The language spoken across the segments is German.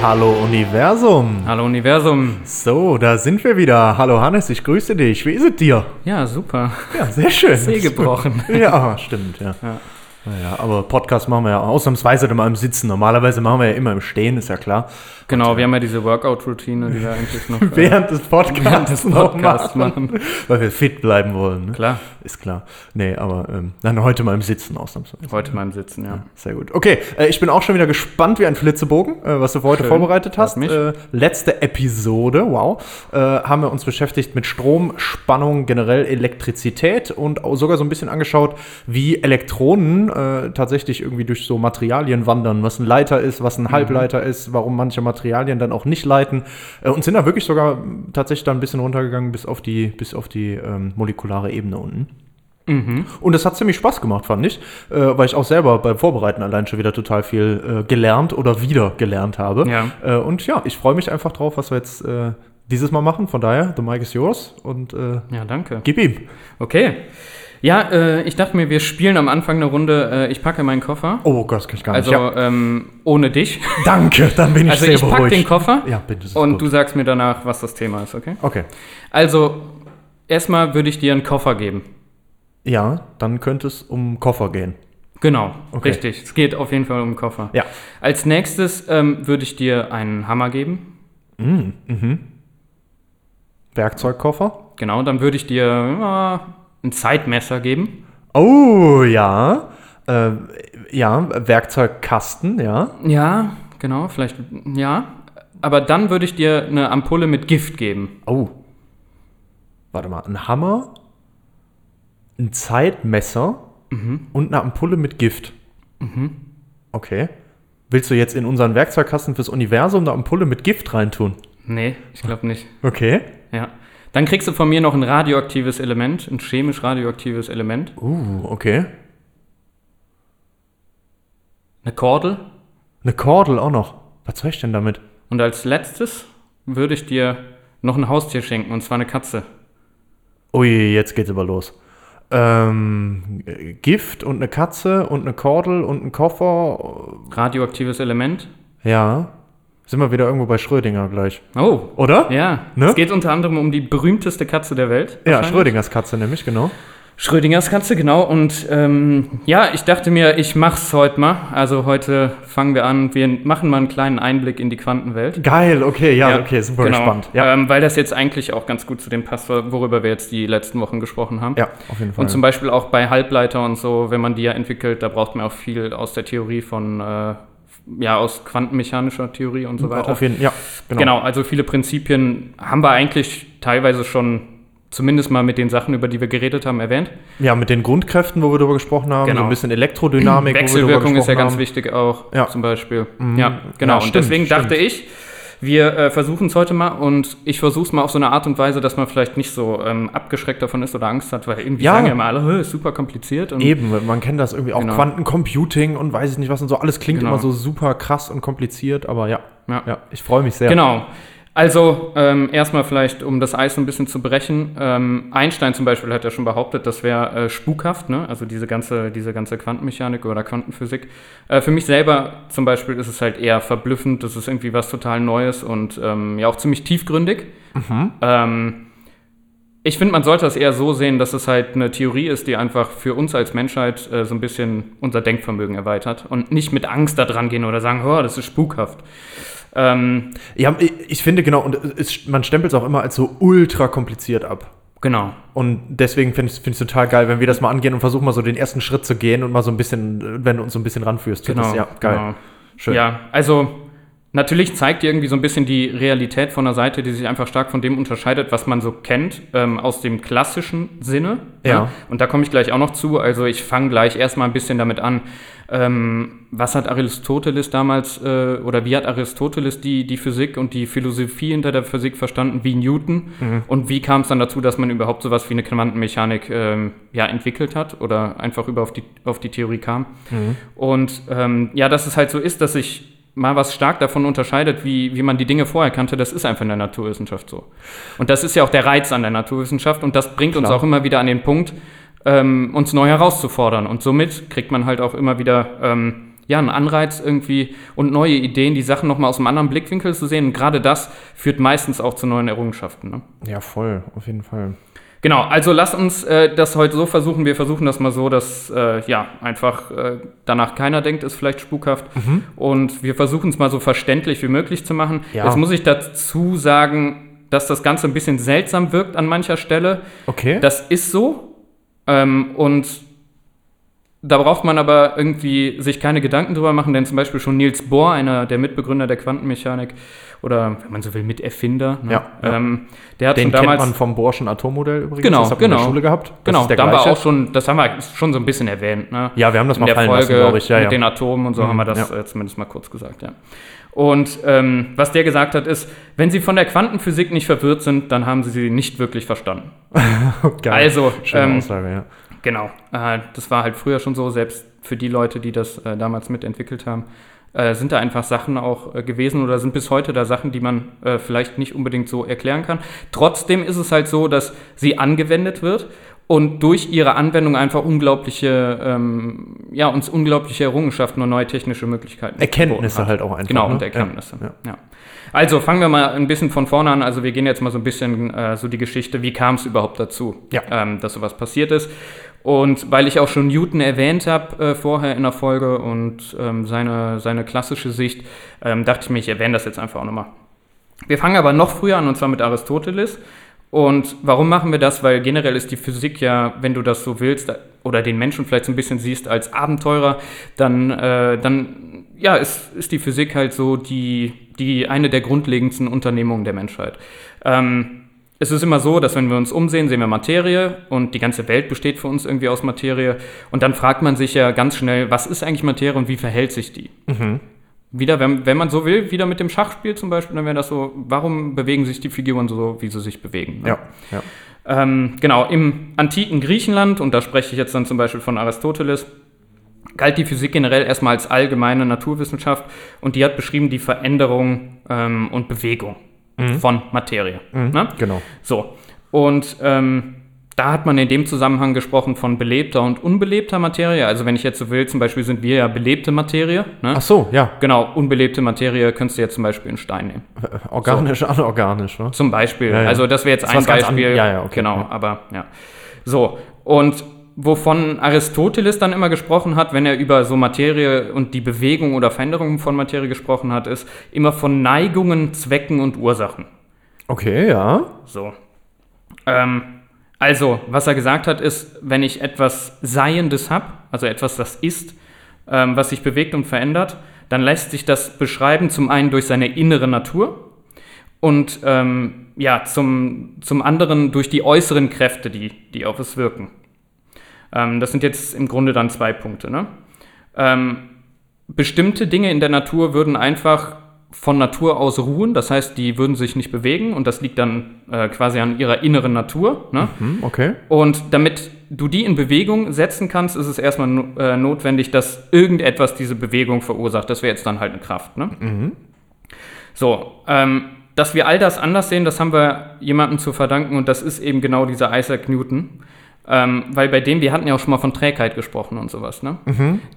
Hallo Universum. Hallo Universum. So, da sind wir wieder. Hallo Hannes, ich grüße dich. Wie ist es dir? Ja, super. Ja, sehr schön. Zeh gebrochen. Ja, stimmt, ja. Ja. Naja, aber Podcast machen wir ja ausnahmsweise dann mal im Sitzen. Normalerweise machen wir ja immer im Stehen, ist ja klar. Genau, wir haben ja diese Workout-Routine, die wir eigentlich noch. äh, Während des Podcasts, Während des Podcasts machen. Weil wir fit bleiben wollen. Ne? Klar, Ist klar. Nee, aber ähm, dann heute mal im Sitzen ausnahmsweise. heute mal im Sitzen, ja. Sehr gut. Okay, äh, ich bin auch schon wieder gespannt wie ein Flitzebogen, äh, was du für heute Schön. vorbereitet hast. Äh, letzte Episode, wow, äh, haben wir uns beschäftigt mit Strom, Spannung, generell Elektrizität und auch sogar so ein bisschen angeschaut, wie Elektronen äh, tatsächlich irgendwie durch so Materialien wandern, was ein Leiter ist, was ein Mhm. Halbleiter ist, warum manche Materialien dann auch nicht leiten äh, und sind da wirklich sogar tatsächlich dann ein bisschen runtergegangen bis auf die, bis auf die ähm, molekulare Ebene unten. Mhm. Und es hat ziemlich Spaß gemacht, fand ich, äh, weil ich auch selber beim Vorbereiten allein schon wieder total viel äh, gelernt oder wieder gelernt habe. Ja. Äh, und ja, ich freue mich einfach drauf, was wir jetzt äh, dieses Mal machen. Von daher, the mic is yours und äh, Ja, danke. gib ihm. Okay. Ja, äh, ich dachte mir, wir spielen am Anfang eine Runde. Äh, ich packe meinen Koffer. Oh Gott, das kann ich gar Also nicht. Ja. ähm, ohne dich. Danke, dann bin ich Also sehr ich packe beruhigt. den Koffer Ja, bitte. und gut. du sagst mir danach, was das Thema ist, okay? Okay. Also, erstmal würde ich dir einen Koffer geben. Ja, dann könnte es um Koffer gehen. Genau, Okay. richtig. Es geht auf jeden Fall um Koffer. Ja. Als nächstes ähm, würde ich dir einen Hammer geben. Werkzeugkoffer. Genau, dann würde ich dir ja, ein Zeitmesser geben. Oh, ja. Äh, ja, Werkzeugkasten, ja. Ja, genau, vielleicht, ja. Aber dann würde ich dir eine Ampulle mit Gift geben. Oh. Warte mal, ein Hammer, ein Zeitmesser und eine Ampulle mit Gift. Okay. Willst du jetzt in unseren Werkzeugkasten fürs Universum eine Ampulle mit Gift reintun? Nee, ich glaube nicht. Okay. Ja. Dann kriegst du von mir noch ein radioaktives Element, ein chemisch radioaktives Element. Uh, okay. Eine Kordel. Eine Kordel auch noch. Was soll ich denn damit? Und als letztes würde ich dir noch ein Haustier schenken, und zwar eine Katze. Ui, jetzt geht's aber los. Ähm, äh, Gift und eine Katze und eine Kordel und ein Koffer. Radioaktives Element. Ja. Sind wir wieder irgendwo bei Schrödinger gleich. Oh, Oder? ja. Ne? Es geht unter anderem um die berühmteste Katze der Welt. Ja. Schrödingers Katze nämlich, genau. Schrödingers Katze, genau. Und ähm, ja, ich dachte mir, ich mach's heute mal. Also heute fangen wir an. Wir machen mal einen kleinen Einblick in die Quantenwelt. Geil, okay, ja, okay, super genau. gespannt. Ja, Ähm, weil das jetzt eigentlich auch ganz gut zu dem passt, worüber wir jetzt die letzten Wochen gesprochen haben. ja auf jeden Fall. Und zum Beispiel auch bei Halbleiter und so, wenn man die ja entwickelt, da braucht man auch viel aus der Theorie von, äh, ja, aus quantenmechanischer Theorie und so weiter. Auf jeden ja, genau. Genau, also viele Prinzipien haben wir eigentlich teilweise schon zumindest mal mit den Sachen, über die wir geredet haben, erwähnt. Ja, mit den Grundkräften, wo wir drüber gesprochen haben, Genau. so ein bisschen Elektrodynamik, Wechselwirkung ist ja gesprochen ganz haben. wichtig auch, Ja. zum Beispiel. Ja, genau. Ja, und stimmt, deswegen stimmt. dachte ich, wir äh, versuchen es heute mal und ich versuche es mal auf so eine Art und Weise, dass man vielleicht nicht so ähm, abgeschreckt davon ist oder Angst hat, weil irgendwie Ja. sagen ja immer alle, "Hö, ist super kompliziert. Und Eben, man kennt das irgendwie auch Genau. Quantencomputing und weiß ich nicht was und so. Alles klingt Genau. immer so super krass und kompliziert, aber ja, Ja. ja, ich freue mich sehr. Genau. Also ähm, erstmal vielleicht, um das Eis ein bisschen zu brechen. Ähm, Einstein zum Beispiel hat ja schon behauptet, das wäre äh, spukhaft, ne? also diese ganze, diese ganze Quantenmechanik oder Quantenphysik. Äh, für mich selber zum Beispiel ist es halt eher verblüffend, das ist irgendwie was total Neues und ähm, ja auch ziemlich tiefgründig. Ähm, ich finde, man sollte das eher so sehen, dass es halt eine Theorie ist, die einfach für uns als Menschheit äh, so ein bisschen unser Denkvermögen erweitert und nicht mit Angst da dran gehen oder sagen, oh, das ist spukhaft. Ähm, Ja, ich, ich finde genau, und es, man stempelt es auch immer als so ultra kompliziert ab. genau. Und deswegen finde ich es total geil, wenn wir das mal angehen und versuchen mal so den ersten Schritt zu gehen und mal so ein bisschen, äh, wenn du uns so ein bisschen ranführst. Genau. Das, ja, geil. Genau. Schön. Ja, also Natürlich zeigt irgendwie so ein bisschen die Realität von einer Seite, die sich einfach stark von dem unterscheidet, was man so kennt, ähm, aus dem klassischen Sinne. Ja. Ne? Und da komme ich gleich auch noch zu. Also ich fange gleich erstmal ein bisschen damit an, ähm, was hat Aristoteles damals äh, oder wie hat Aristoteles die, die Physik und die Philosophie hinter der Physik verstanden, wie Newton? Und wie kam es dann dazu, dass man überhaupt sowas wie eine Quantenmechanik ähm, ja, entwickelt hat oder einfach über auf die, auf die Theorie kam? Und ähm, ja, dass es halt so ist, dass sich mal was stark davon unterscheidet, wie, wie man die Dinge vorher kannte, das ist einfach in der Naturwissenschaft so. Und das ist ja auch der Reiz an der Naturwissenschaft und das bringt uns Klar. auch immer wieder an den Punkt, ähm, uns neu herauszufordern. Und somit kriegt man halt auch immer wieder ähm, ja, einen Anreiz irgendwie und neue Ideen, die Sachen nochmal aus einem anderen Blickwinkel zu sehen. Und gerade das führt meistens auch zu neuen Errungenschaften. Ne? Ja, voll, auf jeden Fall. Genau, also lass uns äh, das heute so versuchen. Wir versuchen das mal so, dass äh, ja einfach äh, danach keiner denkt, ist vielleicht spukhaft. Und wir versuchen es mal so verständlich wie möglich zu machen. Ja. Jetzt muss ich dazu sagen, dass das Ganze ein bisschen seltsam wirkt an mancher Stelle. Okay. Das ist so. Ähm, und da braucht man aber irgendwie sich keine Gedanken drüber machen, denn zum Beispiel schon Niels Bohr, einer der Mitbegründer der Quantenmechanik oder, wenn man so will, Miterfinder, ne? Ja, ja. Ähm, der hat Den schon kennt damals man vom Borschen Atommodell übrigens. Genau, das hat man in genau. der Schule gehabt. Das Genau, da haben wir gleiche. auch schon, das haben wir schon so ein bisschen erwähnt, ne? Ja, wir haben das In mal fallen Folge lassen, glaube ich. Ja, mit ja. den Atomen und so haben wir das äh, zumindest mal kurz gesagt, ja. Und ähm, was der gesagt hat, ist, wenn Sie von der Quantenphysik nicht verwirrt sind, dann haben Sie sie nicht wirklich verstanden. Geil. Also, ähm, Aussage, ja. Genau, äh, das war halt früher schon so, selbst für die Leute, die das äh, damals mitentwickelt haben, äh, sind da einfach Sachen auch äh, gewesen oder sind bis heute da Sachen, die man äh, vielleicht nicht unbedingt so erklären kann. Trotzdem ist es halt so, dass sie angewendet wird und durch ihre Anwendung einfach unglaubliche, ähm, ja, uns unglaubliche Errungenschaften und neue technische Möglichkeiten Erkenntnisse halt auch einfach. Genau, ne? und Erkenntnisse. Ja. Ja. Also fangen wir mal ein bisschen von vorne an. Also wir gehen jetzt mal so ein bisschen äh, so die Geschichte, wie kam es überhaupt dazu, Ja. ähm, dass sowas passiert ist. Und weil ich auch schon Newton erwähnt habe äh, vorher in der Folge und ähm, seine, seine klassische Sicht, ähm, dachte ich mir, ich erwähne das jetzt einfach auch nochmal. Wir fangen aber noch früher an, und zwar mit Aristoteles. Und warum machen wir das? Weil generell ist die Physik ja, wenn du das so willst, oder den Menschen vielleicht so ein bisschen siehst als Abenteurer, dann, äh, dann ja, ist, ist die Physik halt so die, die eine der grundlegendsten Unternehmungen der Menschheit. Ähm, es ist immer so, dass wenn wir uns umsehen, sehen wir Materie und die ganze Welt besteht für uns irgendwie aus Materie. Und dann fragt man sich ja ganz schnell, was ist eigentlich Materie und wie verhält sich die? Wieder, wenn, wenn man so will, wieder mit dem Schachspiel zum Beispiel, dann wäre das so, warum bewegen sich die Figuren so, wie sie sich bewegen? ne? Ja, ja. Ähm, genau, im antiken Griechenland, und da spreche ich jetzt dann zum Beispiel von Aristoteles, galt die Physik generell erstmal als allgemeine Naturwissenschaft und die hat beschrieben die Veränderung ähm, und Bewegung von Materie. Ne? Genau. So, und ähm, da hat man in dem Zusammenhang gesprochen von belebter und unbelebter Materie. Also wenn ich jetzt so will, zum Beispiel sind wir ja belebte Materie. Ne? Ach so, ja. Genau, unbelebte Materie könntest du jetzt zum Beispiel einen Stein nehmen. Organisch, anorganisch, ne? Zum Beispiel. Ja, ja. Also das wäre jetzt Das ein Beispiel. an- ja, ja, okay, Genau, aber ja. So, und wovon Aristoteles dann immer gesprochen hat, wenn er über so Materie und die Bewegung oder Veränderung von Materie gesprochen hat, ist immer von Neigungen, Zwecken und Ursachen. Okay, ja. So. Ähm, also, was er gesagt hat, ist, wenn ich etwas Seiendes habe, also etwas, das ist, ähm, was sich bewegt und verändert, dann lässt sich das beschreiben, zum einen durch seine innere Natur und ähm, ja, zum, zum anderen durch die äußeren Kräfte, die, die auf es wirken. Ähm, das sind jetzt im Grunde dann zwei Punkte. Ne? Ähm, bestimmte Dinge in der Natur würden einfach von Natur aus ruhen, das heißt, die würden sich nicht bewegen und das liegt dann äh, quasi an ihrer inneren Natur. Ne? Hm, okay. Und damit du die in Bewegung setzen kannst, ist es erstmal no äh, notwendig, dass irgendetwas diese Bewegung verursacht. Das wäre jetzt dann halt eine Kraft. Ne? So, ähm, dass wir all das anders sehen, das haben wir jemandem zu verdanken und das ist eben genau dieser Isaac Newton. Ähm, weil bei dem, wir hatten ja auch schon mal von Trägheit gesprochen und sowas, ne?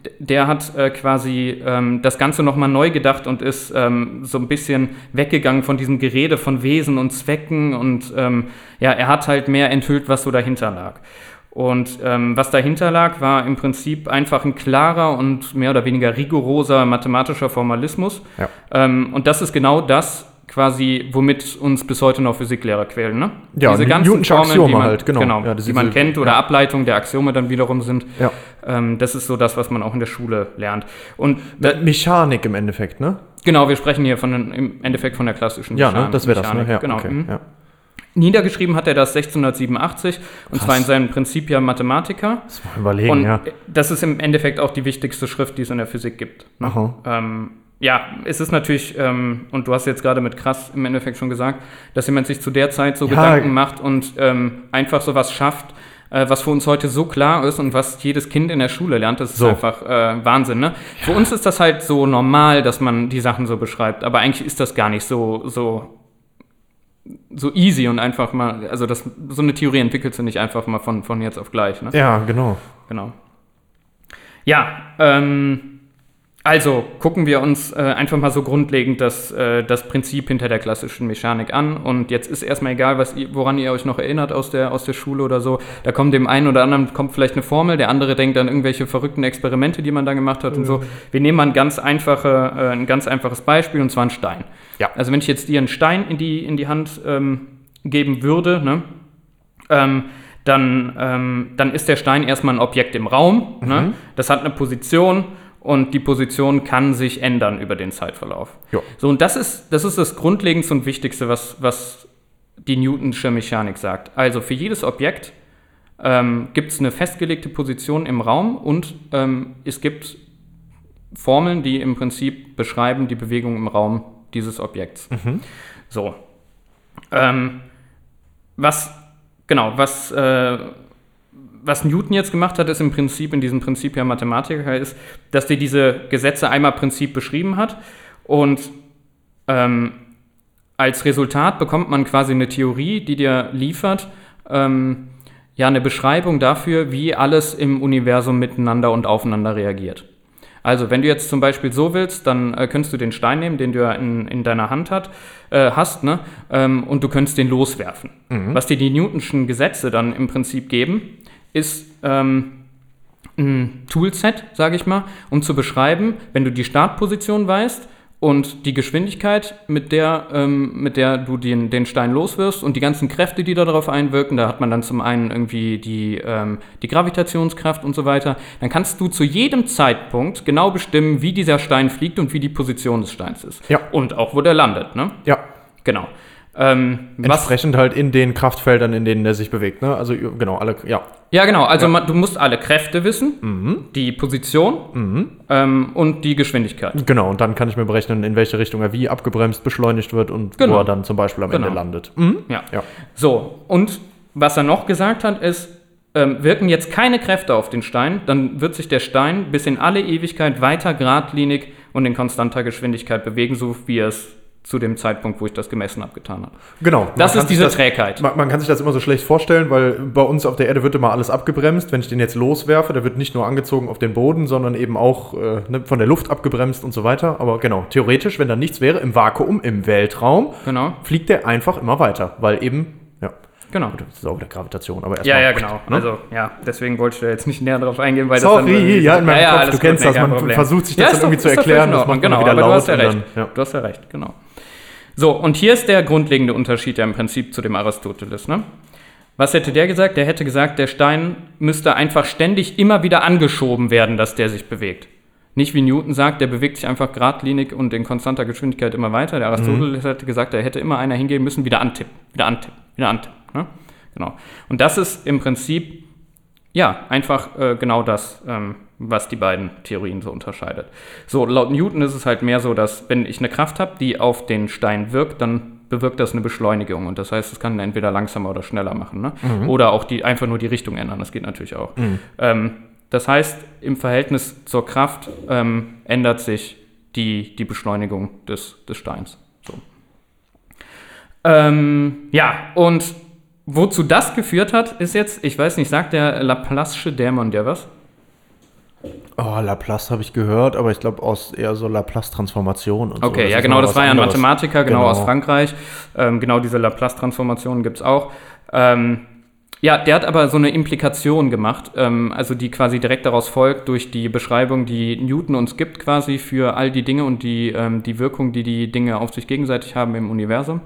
D- Der hat äh, quasi ähm, das Ganze nochmal neu gedacht und ist ähm, so ein bisschen weggegangen von diesem Gerede von Wesen und Zwecken und ähm, ja, er hat halt mehr enthüllt, was so dahinter lag. Und ähm, was dahinter lag, war im Prinzip einfach ein klarer und mehr oder weniger rigoroser mathematischer Formalismus. Ja. Ähm, und das ist genau das quasi, womit uns bis heute noch Physiklehrer quälen, ne? Ja, Diese ganzen Newtonsche Formeln, Axiome die man, halt, genau. Ja, das die man diese- kennt oder ja. Ableitungen der Axiome dann wiederum sind. Ja. Ähm, das ist so das, was man auch in der Schule lernt. Und da, Mechanik im Endeffekt, ne? genau, wir sprechen hier von, im Endeffekt von der klassischen Ja, ne? Das wäre das, ne? Mechanik. Ja, genau. okay. mhm. Ja. Niedergeschrieben hat er das 1687 und Krass. zwar in seinem Principia Mathematica. Muss mal überlegen, Und ja. das ist im Endeffekt auch die wichtigste Schrift, die es in der Physik gibt. Ne? Aha. Ähm, ja, es ist natürlich, ähm, und du hast jetzt gerade mit krass im Endeffekt schon gesagt, dass jemand sich zu der Zeit so Ja. Gedanken macht und ähm, einfach sowas schafft, äh, was für uns heute so klar ist und was jedes Kind in der Schule lernt. Das ist So. einfach äh, Wahnsinn. Ne? Für uns ist das halt so normal, dass man die Sachen so beschreibt, aber eigentlich ist das gar nicht so, so so easy und einfach mal, also das, so eine Theorie entwickelt sie nicht einfach mal von, von jetzt auf gleich. Ne? Ja, genau. Genau. Ja, ähm, also gucken wir uns äh, einfach mal so grundlegend das, äh, das Prinzip hinter der klassischen Mechanik an. Und jetzt ist erstmal egal, was ihr, woran ihr euch noch erinnert aus der, aus der Schule oder so. Da kommt dem einen oder anderen kommt vielleicht eine Formel, der andere denkt an irgendwelche verrückten Experimente, die man da gemacht hat und so. Wir nehmen mal ein ganz, einfache, äh, ein ganz einfaches Beispiel und zwar einen Stein. Ja. Also wenn ich jetzt dir einen Stein in die, in die Hand ähm, geben würde, ne? ähm, dann, ähm, dann ist der Stein erstmal ein Objekt im Raum. Ne? Das hat eine Position und die Position kann sich ändern über den Zeitverlauf. Ja. So, und das ist, das ist das Grundlegendste und Wichtigste, was, was die Newtonsche Mechanik sagt. Also für jedes Objekt ähm, gibt es eine festgelegte Position im Raum und ähm, es gibt Formeln, die im Prinzip beschreiben die Bewegung im Raum dieses Objekts. So. Ähm, was, genau, was, äh, was Newton jetzt gemacht hat, ist im Prinzip, in diesem Prinzip ja Mathematiker, ist, dass der diese Gesetze einmal Prinzip beschrieben hat und ähm, als Resultat bekommt man quasi eine Theorie, die dir liefert, ähm, ja, eine Beschreibung dafür, wie alles im Universum miteinander und aufeinander reagiert. Also, wenn du jetzt zum Beispiel so willst, dann äh, könntest du den Stein nehmen, den du ja in, in deiner Hand hat, äh, hast, ne? Ähm, und du könntest den loswerfen. Was dir die Newtonschen Gesetze dann im Prinzip geben, ist ähm, ein Toolset, sage ich mal, um zu beschreiben, wenn du die Startposition weißt und die Geschwindigkeit, mit der, ähm, mit der du den, den Stein loswirfst und die ganzen Kräfte, die darauf einwirken, da hat man dann zum einen irgendwie die, ähm, die Gravitationskraft und so weiter, dann kannst du zu jedem Zeitpunkt genau bestimmen, wie dieser Stein fliegt und wie die Position des Steins ist. Ja. Und auch, wo der landet, ne? Ja. Genau. Ähm, Entsprechend halt in den Kraftfeldern, in denen er sich bewegt, ne? Also genau, alle, ja. Ja, genau. Also man, du musst alle Kräfte wissen, die Position ähm, und die Geschwindigkeit. Genau, und dann kann ich mir berechnen, in welche Richtung er wie abgebremst, beschleunigt wird und Genau. wo er dann zum Beispiel am Ende Genau. landet. Mhm. Ja. Ja. So, und was er noch gesagt hat, ist, ähm, wirken jetzt keine Kräfte auf den Stein, dann wird sich der Stein bis in alle Ewigkeit weiter geradlinig und in konstanter Geschwindigkeit bewegen, so wie er es zu dem Zeitpunkt, wo ich das gemessen habe, getan habe. Genau. Das ist diese das, Trägheit. Man, man kann sich das immer so schlecht vorstellen, weil bei uns auf der Erde wird immer alles abgebremst. Wenn ich den jetzt loswerfe, der wird nicht nur angezogen auf den Boden, sondern eben auch äh, ne, von der Luft abgebremst und so weiter. Aber genau, theoretisch, wenn da nichts wäre, im Vakuum, im Weltraum, Genau, fliegt der einfach immer weiter, weil eben, ja, genau. das ist auch wieder Gravitation, aber Ja, erstmal. ja, genau. Ne? Also, ja, deswegen wollte ich da jetzt nicht näher drauf eingehen, weil Sorry, das dann irgendwie- ja, in meinem Kopf, alles du kennst das, man Problem. versucht sich das Ja, dann irgendwie doch- zu erklären, das macht genau, wieder aber du laut hast ja recht. dann- ja. Du hast ja recht, genau. So, und hier ist der grundlegende Unterschied ja im Prinzip zu dem Aristoteles, ne? Was hätte der gesagt? Der hätte gesagt, der Stein müsste einfach ständig immer wieder angeschoben werden, dass der sich bewegt. Nicht wie Newton sagt, der bewegt sich einfach geradlinig und in konstanter Geschwindigkeit immer weiter. Der Aristoteles hätte gesagt, er hätte immer einer hingehen müssen, wieder antippen, wieder antippen, wieder antippen. Ne? Genau. Und das ist im Prinzip ja, einfach äh, genau das, ähm, was die beiden Theorien so unterscheidet. So, laut Newton ist es halt mehr so, dass wenn ich eine Kraft habe, die auf den Stein wirkt, dann bewirkt das eine Beschleunigung. Und das heißt, es kann entweder langsamer oder schneller machen. Ne? Oder auch die, einfach nur die Richtung ändern. Das geht natürlich auch. Ähm, das heißt, im Verhältnis zur Kraft ähm, ändert sich die, die Beschleunigung des, des Steins. So. Ähm, ja, und wozu das geführt hat, ist jetzt, ich weiß nicht, sagt der Laplace'sche Dämon der was? Oh, Laplace habe ich gehört, aber ich glaube aus eher so Laplace-Transformation und so. Okay, ja genau, das war ja ein anderes. Mathematiker, genau, Genau. aus Frankreich. Ähm, genau diese Laplace-Transformationen gibt es auch. Ähm, Ja, der hat aber so eine Implikation gemacht, ähm, also die quasi direkt daraus folgt durch die Beschreibung, die Newton uns gibt quasi für all die Dinge und die, ähm, die Wirkung, die die Dinge auf sich gegenseitig haben im Universum.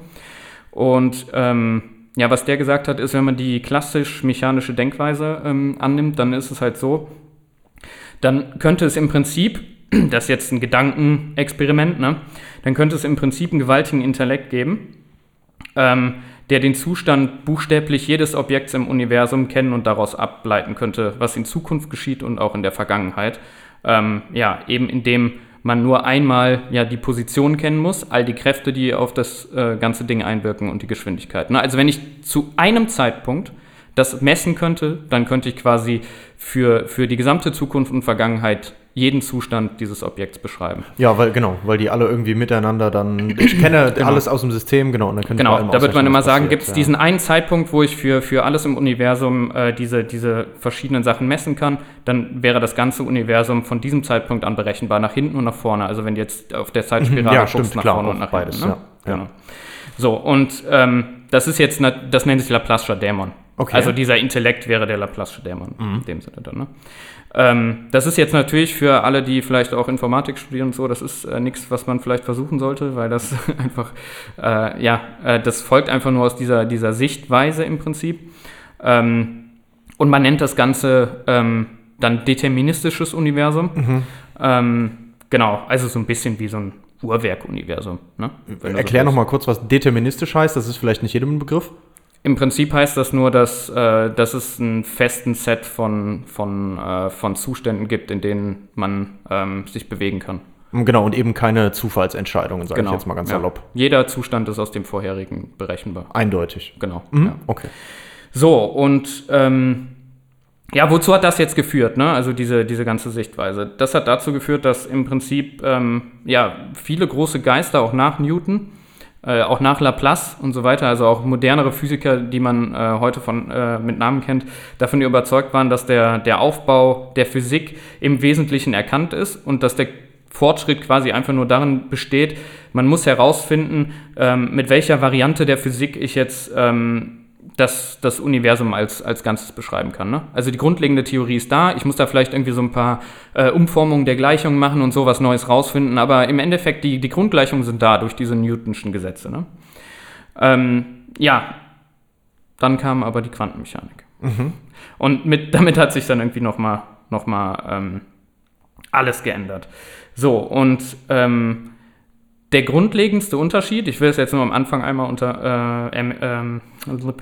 Und ähm, ja, was der gesagt hat, ist, wenn man die klassisch mechanische Denkweise ähm, annimmt, dann ist es halt so, dann könnte es im Prinzip, das ist jetzt ein Gedankenexperiment, ne, dann könnte es im Prinzip einen gewaltigen Intellekt geben, ähm, der den Zustand buchstäblich jedes Objekts im Universum kennen und daraus ableiten könnte, was in Zukunft geschieht und auch in der Vergangenheit. Ähm, ja, eben indem man nur einmal ja die Position kennen muss, all die Kräfte, die auf das äh, ganze Ding einwirken und die Geschwindigkeit. Na, also wenn ich zu einem Zeitpunkt das messen könnte, dann könnte ich quasi für, für die gesamte Zukunft und Vergangenheit jeden Zustand dieses Objekts beschreiben. Ja, weil genau, weil die alle irgendwie miteinander dann. Ich kenne genau. alles aus dem System, genau. Und dann genau, da wird man immer sagen, gibt es ja. diesen einen Zeitpunkt, wo ich für, für alles im Universum äh, diese, diese verschiedenen Sachen messen kann, dann wäre das ganze Universum von diesem Zeitpunkt an berechenbar, nach hinten und nach vorne. Also wenn du jetzt auf der Zeitspirale ja, guckst, stimmt, nach klar, vorne und nach beides, hinten. Ne? Ja, genau. So, und ähm, das ist jetzt, das nennt sich Laplace'scher Dämon. Okay. Also dieser Intellekt wäre der Laplace'sche Dämon mhm. in dem Sinne dann. Ne? Ähm, das ist jetzt natürlich für alle, die vielleicht auch Informatik studieren und so, das ist äh, nichts, was man vielleicht versuchen sollte, weil das einfach, äh, ja, äh, das folgt einfach nur aus dieser, dieser Sichtweise im Prinzip. Ähm, und man nennt das Ganze ähm, dann deterministisches Universum. Mhm. Ähm, genau, also so ein bisschen wie so ein Uhrwerk-Universum. Ne? Erklär so nochmal kurz, was deterministisch heißt. Das ist vielleicht nicht jedem ein Begriff. Im Prinzip heißt das nur, dass, äh, dass es einen festen Set von, von, äh, von Zuständen gibt, in denen man ähm, sich bewegen kann. Genau, und eben keine Zufallsentscheidungen, sage genau, ich jetzt mal ganz ja. salopp. Jeder Zustand ist aus dem vorherigen berechenbar. Eindeutig. Genau. Mhm, ja. Okay. So, und ähm, ja, wozu hat das jetzt geführt, ne? Also diese, diese ganze Sichtweise. Das hat dazu geführt, dass im Prinzip ähm, ja, viele große Geister, auch nach Newton, äh, auch nach Laplace und so weiter, also auch modernere Physiker, die man äh, heute von, äh, mit Namen kennt, davon überzeugt waren, dass der, der Aufbau der Physik im Wesentlichen erkannt ist und dass der Fortschritt quasi einfach nur darin besteht, man muss herausfinden, ähm, mit welcher Variante der Physik ich jetzt ähm, das, das Universum als, als Ganzes beschreiben kann. Ne? Also die grundlegende Theorie ist da. Ich muss da vielleicht irgendwie so ein paar äh, Umformungen der Gleichungen machen und sowas Neues rausfinden. Aber im Endeffekt, die, die Grundgleichungen sind da durch diese Newtonschen Gesetze. Ne? Ähm, ja, dann kam aber die Quantenmechanik. Mhm. Und mit, damit hat sich dann irgendwie nochmal noch mal, ähm, alles geändert. So, und ähm, der grundlegendste Unterschied, ich will es jetzt nur am Anfang einmal unter äh, ähm,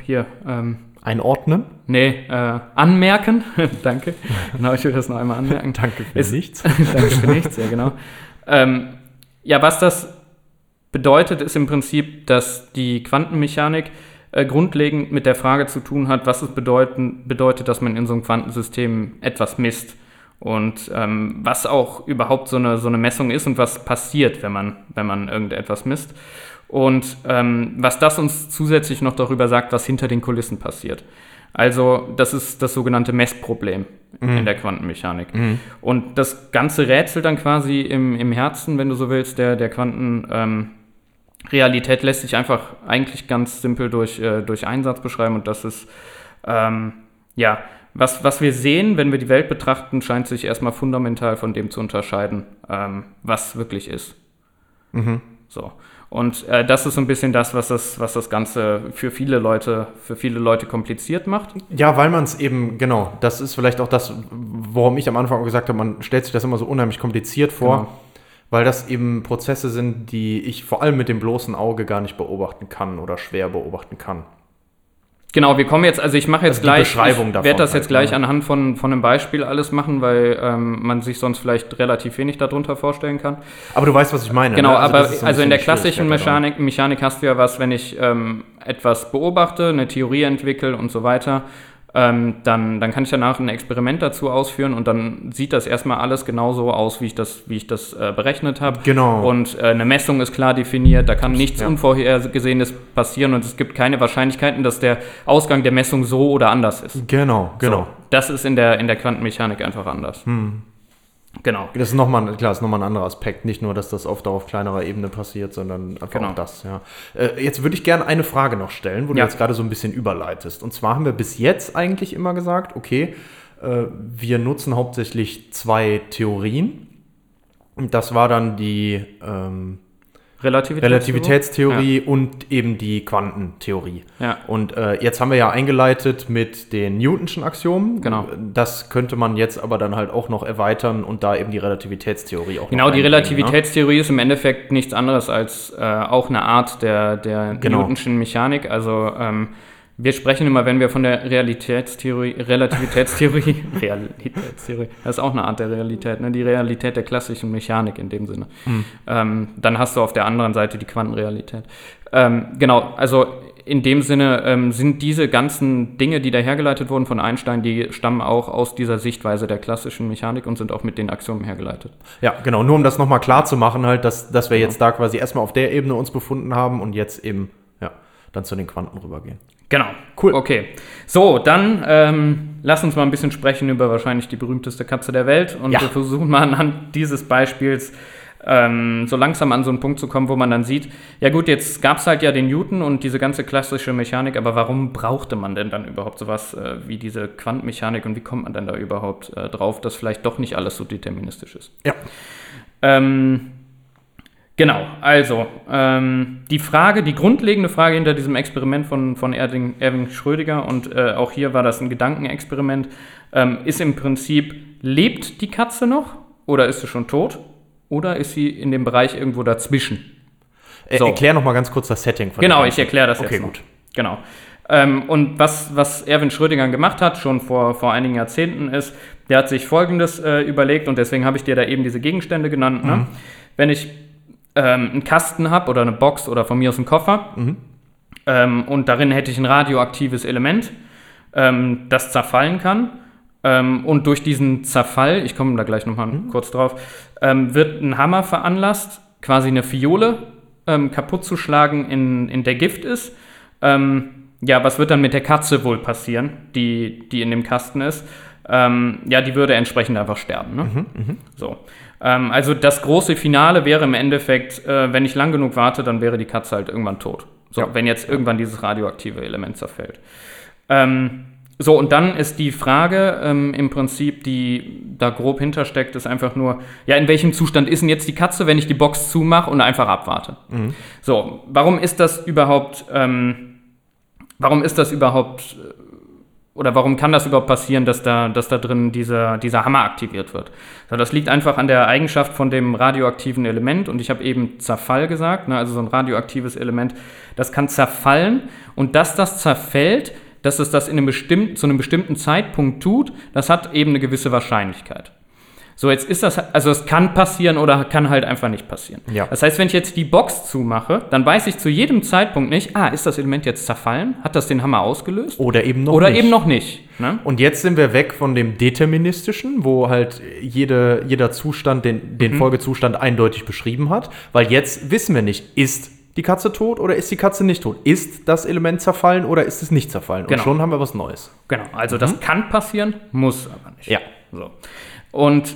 hier ähm, einordnen. Nee, äh, anmerken. Danke. Genau, ich will das noch einmal anmerken. Danke für ist, nichts. Danke für nichts, ja genau. Ähm, ja, was das bedeutet, ist im Prinzip, dass die Quantenmechanik äh, grundlegend mit der Frage zu tun hat, was es bedeuten, bedeutet, dass man in so einem Quantensystem etwas misst und ähm, was auch überhaupt so eine, so eine Messung ist und was passiert, wenn man, wenn man irgendetwas misst. Und ähm, was das uns zusätzlich noch darüber sagt, was hinter den Kulissen passiert. Also das ist das sogenannte Messproblem mhm. in der Quantenmechanik. Mhm. Und das ganze Rätsel dann quasi im, im Herzen, wenn du so willst, der, der Quantenrealität ähm, lässt sich einfach eigentlich ganz simpel durch, äh, durch Einsatz beschreiben. Und das ist, ähm, ja, was, was wir sehen, wenn wir die Welt betrachten, scheint sich erstmal fundamental von dem zu unterscheiden, ähm, was wirklich ist. Mhm. So. Und äh, das ist so ein bisschen das, was das, was das Ganze für viele Leute, für viele Leute kompliziert macht. Ja, weil man es eben, genau, das ist vielleicht auch das, warum ich am Anfang gesagt habe, man stellt sich das immer so unheimlich kompliziert vor, genau. weil das eben Prozesse sind, die ich vor allem mit dem bloßen Auge gar nicht beobachten kann oder schwer beobachten kann. Genau, wir kommen jetzt, also ich mache jetzt Also gleich, Beschreibung ich werde das halt, jetzt gleich ne? anhand von, von einem Beispiel alles machen, weil ähm, man sich sonst vielleicht relativ wenig darunter vorstellen kann. Aber du weißt, was ich meine. Genau, ne? aber das ist so also in der klassischen. Mechanik, Mechanik hast du ja was, wenn ich ähm, etwas beobachte, eine Theorie entwickle und so weiter, ähm, dann, dann kann ich danach ein Experiment dazu ausführen und dann sieht das erstmal alles genauso aus, wie ich das, wie ich das äh, berechnet habe. Genau. Und äh, eine Messung ist klar definiert, da kann nichts ja. Unvorhergesehenes passieren und es gibt keine Wahrscheinlichkeiten, dass der Ausgang der Messung so oder anders ist. Genau, genau. So, das ist in der, in der Quantenmechanik einfach anders. Hm. Genau. Das ist nochmal, klar, das ist nochmal ein anderer Aspekt. Nicht nur, dass das oft auf kleinerer Ebene passiert, sondern einfach Genau. auch das, ja. Äh, jetzt würde ich gerne eine Frage noch stellen, wo du Ja. jetzt gerade so ein bisschen überleitest. Und zwar haben wir bis jetzt eigentlich immer gesagt, okay, äh, wir nutzen hauptsächlich zwei Theorien. Und das war dann die ähm, Relativität. Relativitätstheorie und eben die Quantentheorie. Ja. Und äh, jetzt haben wir ja eingeleitet mit den Newtonschen Axiomen. Genau. Das könnte man jetzt aber dann halt auch noch erweitern und da eben die Relativitätstheorie auch Genau, die reinbringen, Relativitätstheorie ist im Endeffekt nichts anderes als äh, auch eine Art der, der Genau. Newtonschen Mechanik. Also ähm, wir sprechen immer, wenn wir von der Realitätstheorie, Relativitätstheorie, Realitätstheorie, das ist auch eine Art der Realität, ne? die Realität der klassischen Mechanik in dem Sinne. Ähm, dann hast du auf der anderen Seite die Quantenrealität. Ähm, genau, also in dem Sinne ähm, sind diese ganzen Dinge, die da hergeleitet wurden von Einstein, die stammen auch aus dieser Sichtweise der klassischen Mechanik und sind auch mit den Axiomen hergeleitet. Ja, genau. Nur um das nochmal klar zu machen, halt, dass, dass Genau. wir jetzt da quasi erstmal auf der Ebene uns befunden haben und jetzt eben, ja, dann zu den Quanten rübergehen. Genau. Cool. Okay. So, dann ähm, lass uns mal ein bisschen sprechen über wahrscheinlich die berühmteste Katze der Welt. Und Ja. wir versuchen mal anhand dieses Beispiels ähm, so langsam an so einen Punkt zu kommen, wo man dann sieht, ja gut, jetzt gab es halt ja den Newton und diese ganze klassische Mechanik, aber warum brauchte man denn dann überhaupt sowas äh, wie diese Quantenmechanik und wie kommt man denn da überhaupt äh, drauf, dass vielleicht doch nicht alles so deterministisch ist? Ja. Ähm, genau, also ähm, die Frage, die grundlegende Frage hinter diesem Experiment von, von Erding, Erwin Schrödinger und äh, auch hier war das ein Gedankenexperiment, ähm, ist im Prinzip, lebt die Katze noch oder ist sie schon tot oder ist sie in dem Bereich irgendwo dazwischen? So. Erklär nochmal ganz kurz das Setting von Genau, ich erkläre das Okay, jetzt noch. gut. Genau. Ähm, und was, was Erwin Schrödinger gemacht hat, schon vor, vor einigen Jahrzehnten, ist, der hat sich Folgendes äh, überlegt und deswegen habe ich dir da eben diese Gegenstände genannt. Ne? Wenn ich ähm, einen Kasten habe oder eine Box oder von mir aus einen Koffer ähm, und darin hätte ich ein radioaktives Element, ähm, das zerfallen kann. Ähm, und durch diesen Zerfall, ich komme da gleich nochmal kurz drauf, ähm, wird ein Hammer veranlasst, quasi eine Fiole ähm, kaputt zu schlagen, in, in der Gift ist. Ja, was wird dann mit der Katze wohl passieren, die, die in dem Kasten ist? Ja, die würde entsprechend einfach sterben. Ne? So. Ähm, also das große Finale wäre im Endeffekt, äh, wenn ich lang genug warte, dann wäre die Katze halt irgendwann tot. So, Ja. wenn jetzt irgendwann dieses radioaktive Element zerfällt. Ähm, so, und dann ist die Frage ähm, im Prinzip, die da grob hintersteckt, ist einfach nur, ja, in welchem Zustand ist denn jetzt die Katze, wenn ich die Box zumache und einfach abwarte? So, warum ist das überhaupt, ähm, warum ist das überhaupt, oder warum kann das überhaupt passieren, dass da, dass da drin dieser, dieser Hammer aktiviert wird? So, das liegt einfach an der Eigenschaft von dem radioaktiven Element und ich habe eben Zerfall gesagt, ne, also so ein radioaktives Element, das kann zerfallen und dass das zerfällt, dass es das in einem bestimmten, zu einem bestimmten Zeitpunkt tut, das hat eben eine gewisse Wahrscheinlichkeit. So, jetzt ist das, also es kann passieren oder kann halt einfach nicht passieren. Ja. Das heißt, wenn ich jetzt die Box zumache, dann weiß ich zu jedem Zeitpunkt nicht, ah, ist das Element jetzt zerfallen? Hat das den Hammer ausgelöst? Oder eben noch oder nicht. eben noch nicht. Ne? Und jetzt sind wir weg von dem Deterministischen, wo halt jede, jeder Zustand den, Mhm. den Folgezustand eindeutig beschrieben hat. Weil jetzt wissen wir nicht, ist die Katze tot oder ist die Katze nicht tot? Ist das Element zerfallen oder ist es nicht zerfallen? Genau. Und schon haben wir was Neues. Genau, also das kann passieren, muss aber nicht. Ja. So. Und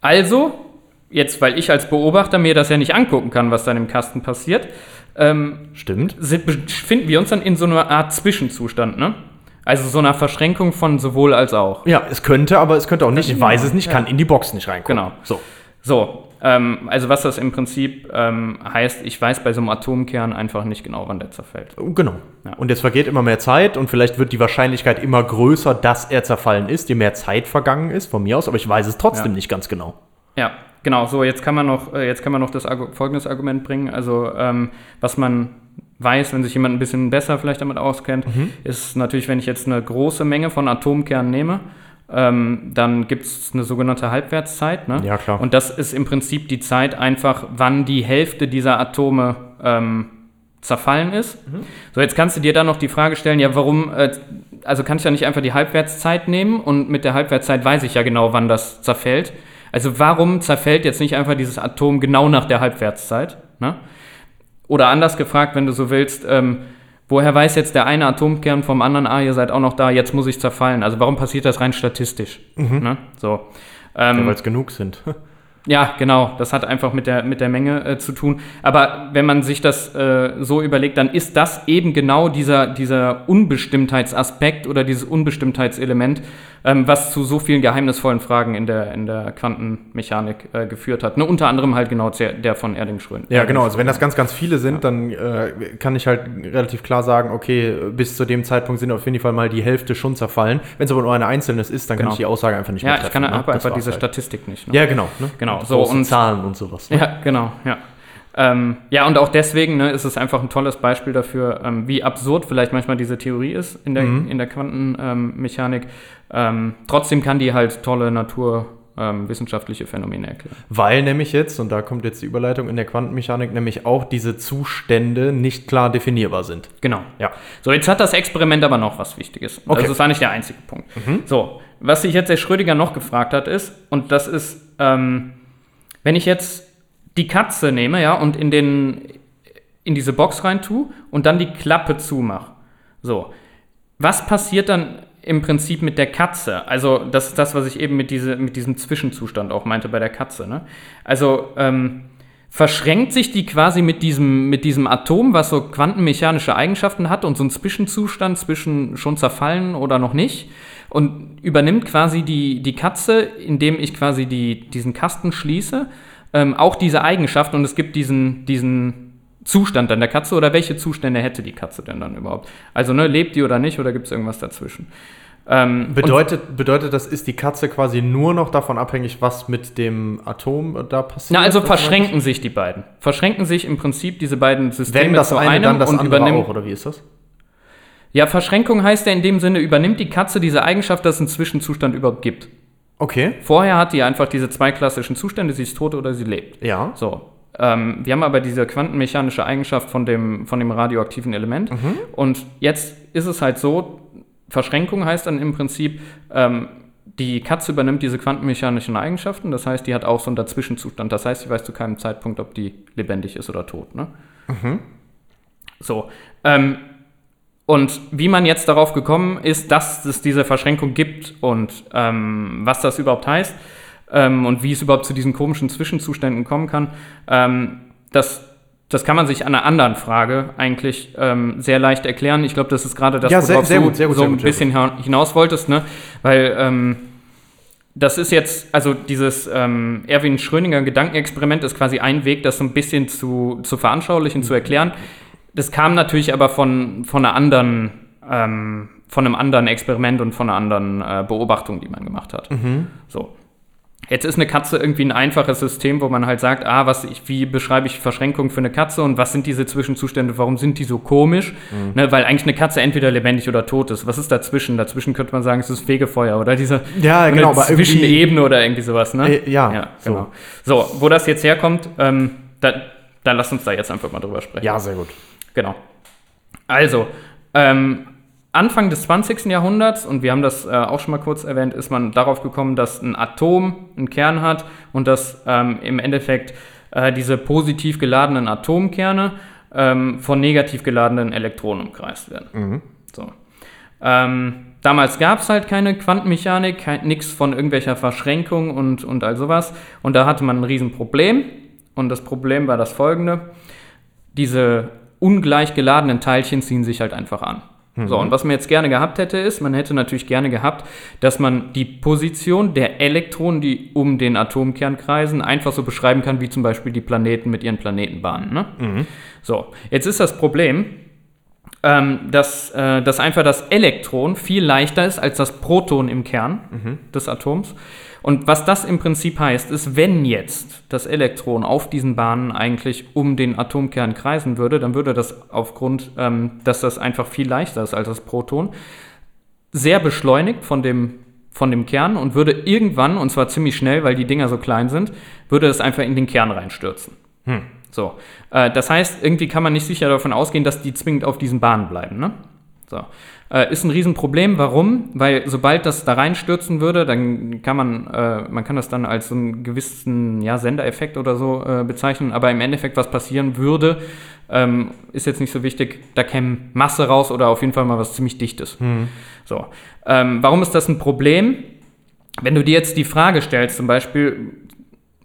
also, jetzt, weil ich als Beobachter mir das ja nicht angucken kann, was dann im Kasten passiert, ähm, Stimmt. sind, befinden wir uns dann in so einer Art Zwischenzustand, ne? Also so einer Verschränkung von sowohl als auch. Ja, es könnte, aber es könnte auch nicht. Ich weiß es nicht, Ja. kann in die Box nicht reingucken. Genau. So. So, ähm, also was das im Prinzip ähm, heißt, ich weiß bei so einem Atomkern einfach nicht genau, wann der zerfällt. Genau. Ja. Und jetzt vergeht immer mehr Zeit und vielleicht wird die Wahrscheinlichkeit immer größer, dass er zerfallen ist, je mehr Zeit vergangen ist, von mir aus, aber ich weiß es trotzdem Ja. nicht ganz genau. Ja, genau. So, jetzt kann man noch, äh, jetzt kann man noch das Argu folgendes Argument bringen. Also, ähm, was man weiß, wenn sich jemand ein bisschen besser vielleicht damit auskennt, Mhm. ist natürlich, wenn ich jetzt eine große Menge von Atomkernen nehme, ähm, dann gibt es eine sogenannte Halbwertszeit. Ne? Ja, klar. Und das ist im Prinzip die Zeit einfach, wann die Hälfte dieser Atome ähm, zerfallen ist. So, jetzt kannst du dir dann noch die Frage stellen, ja, warum, äh, also kann ich ja nicht einfach die Halbwertszeit nehmen und mit der Halbwertszeit weiß ich ja genau, wann das zerfällt. Also warum zerfällt jetzt nicht einfach dieses Atom genau nach der Halbwertszeit? Ne? Oder anders gefragt, wenn du so willst, ähm, woher weiß jetzt der eine Atomkern vom anderen, ah, ihr seid auch noch da, jetzt muss ich zerfallen. Also warum passiert das rein statistisch? Ne? So. Ähm, Ja, weil es genug sind. Ja, genau. Das hat einfach mit der, mit der Menge äh, zu tun. Aber wenn man sich das äh, so überlegt, dann ist das eben genau dieser, dieser Unbestimmtheitsaspekt oder dieses Unbestimmtheitselement, ähm, was zu so vielen geheimnisvollen Fragen in der, in der Quantenmechanik äh, geführt hat. Ne? Unter anderem halt genau der, der von Erding Schrödinger. Ja, genau. Also wenn das ganz, ganz viele sind, dann äh, kann ich halt relativ klar sagen, okay, bis zu dem Zeitpunkt sind auf jeden Fall mal die Hälfte schon zerfallen. Wenn es aber nur eine einzelne ist, dann kann Genau. ich die Aussage einfach nicht Ja, mehr ich treffen. kann ne? aber Das einfach diese halt. Statistik nicht. Ne? Ja, genau. Ne? Genau, Und so, und- Zahlen und sowas. Ne? Ja, genau, ja. Ähm, ja, und auch deswegen ne, ist es einfach ein tolles Beispiel dafür, ähm, wie absurd vielleicht manchmal diese Theorie ist in der, in der Quantenmechanik. Ähm, trotzdem kann die halt tolle naturwissenschaftliche Phänomene erklären. Weil nämlich jetzt, und da kommt jetzt die Überleitung in der Quantenmechanik, nämlich auch diese Zustände nicht klar definierbar sind. Genau. Ja. So, jetzt hat das Experiment aber noch was Wichtiges. Okay. Das ist war nicht der einzige Punkt. So, was sich jetzt der Schrödinger noch gefragt hat, ist, und das ist, ähm, wenn ich jetzt die Katze nehme, ja, und in, den, in diese Box rein tue und dann die Klappe zumache. So, was passiert dann im Prinzip mit der Katze? Also, das ist das, was ich eben mit, diese, mit diesem Zwischenzustand auch meinte bei der Katze. Ne? Also, ähm, verschränkt sich die quasi mit diesem, mit diesem Atom, was so quantenmechanische Eigenschaften hat und so einen Zwischenzustand zwischen schon zerfallen oder noch nicht und übernimmt quasi die, die Katze, indem ich quasi die, diesen Kasten schließe, ähm, auch diese Eigenschaft und es gibt diesen, diesen Zustand dann der Katze oder welche Zustände hätte die Katze denn dann überhaupt? Also ne, lebt die oder nicht oder gibt es irgendwas dazwischen? Ähm, Bedeutet, bedeutet das, ist die Katze quasi nur noch davon abhängig, was mit dem Atom da passiert? Na, also verschränken sich die beiden. Verschränken sich im Prinzip diese beiden Systeme Wenn das zu eine, einem dann das und andere übernimmt. auch, oder wie ist das? Ja, Verschränkung heißt ja in dem Sinne, übernimmt die Katze diese Eigenschaft, dass es einen Zwischenzustand überhaupt gibt. Okay, Vorher hat die einfach diese zwei klassischen Zustände, sie ist tot oder sie lebt. ja. So. Ähm, wir haben aber diese quantenmechanische Eigenschaft von dem, von dem radioaktiven Element. Und jetzt ist es halt so, Verschränkung heißt dann im Prinzip, ähm, die Katze übernimmt diese quantenmechanischen Eigenschaften. Das heißt, die hat auch so einen Dazwischenzustand. Das heißt, sie weiß zu keinem Zeitpunkt, ob die lebendig ist oder tot. Ne? So. Ähm, und wie man jetzt darauf gekommen ist, dass es diese Verschränkung gibt und ähm, was das überhaupt heißt ähm, und wie es überhaupt zu diesen komischen Zwischenzuständen kommen kann, ähm, das, das kann man sich an einer anderen Frage eigentlich ähm, sehr leicht erklären. Ich glaube, das ist gerade das, Ja, sehr- worauf sehr du gut, sehr gut, so sehr ein gut, sehr bisschen hina- hinaus wolltest, ne? weil ähm, das ist jetzt, also dieses ähm, Erwin Schrödinger Gedankenexperiment ist quasi ein Weg, das so ein bisschen zu, zu veranschaulichen, zu erklären. Das kam natürlich aber von, von einer anderen, ähm, von einem anderen Experiment und von einer anderen äh, Beobachtung, die man gemacht hat. So. Jetzt ist eine Katze irgendwie ein einfaches System, wo man halt sagt, ah, was ich, wie beschreibe ich Verschränkung für eine Katze und was sind diese Zwischenzustände, warum sind die so komisch? Ne, weil eigentlich eine Katze entweder lebendig oder tot ist. Was ist dazwischen? Dazwischen könnte man sagen, es ist Fegefeuer oder diese Ja, genau, Zwischenebene oder irgendwie sowas, ne? Äh, ja, ja so. genau. So. wo das jetzt herkommt, ähm, da, da lass uns da jetzt einfach mal drüber sprechen. Ja, sehr gut. Genau. Also, ähm, Anfang des 20. Jahrhunderts, und wir haben das äh, auch schon mal kurz erwähnt, ist man darauf gekommen, dass ein Atom einen Kern hat und dass ähm, im Endeffekt äh, diese positiv geladenen Atomkerne ähm, von negativ geladenen Elektronen umkreist werden. So. Ähm, damals gab es halt keine Quantenmechanik, nichts von irgendwelcher Verschränkung und, und all sowas. Und da hatte man ein Riesenproblem. Und das Problem war das folgende. Diese ungleich geladenen Teilchen ziehen sich halt einfach an. So, und was man jetzt gerne gehabt hätte, ist, man hätte natürlich gerne gehabt, dass man die Position der Elektronen, die um den Atomkern kreisen, einfach so beschreiben kann, wie zum Beispiel die Planeten mit ihren Planetenbahnen. Ne? So, jetzt ist das Problem, ähm, dass, äh, dass einfach das Elektron viel leichter ist als das Proton im Kern des Atoms. Und was das im Prinzip heißt, ist, wenn jetzt das Elektron auf diesen Bahnen eigentlich um den Atomkern kreisen würde, dann würde das aufgrund, ähm, dass das einfach viel leichter ist als das Proton, sehr beschleunigt von dem, von dem Kern und würde irgendwann, und zwar ziemlich schnell, weil die Dinger so klein sind, würde es einfach in den Kern reinstürzen. So. Äh, das heißt, irgendwie kann man nicht sicher davon ausgehen, dass die zwingend auf diesen Bahnen bleiben. Ne? So. Äh, ist ein Riesenproblem. Warum? Weil sobald das da reinstürzen würde, dann kann man, äh, man kann das dann als so einen gewissen ja, Sendereffekt oder so äh, bezeichnen, aber im Endeffekt, was passieren würde, ähm, ist jetzt nicht so wichtig. Da käme Masse raus oder auf jeden Fall mal was ziemlich Dichtes. So. Ähm, warum ist das ein Problem? wenn du dir jetzt die Frage stellst, zum Beispiel,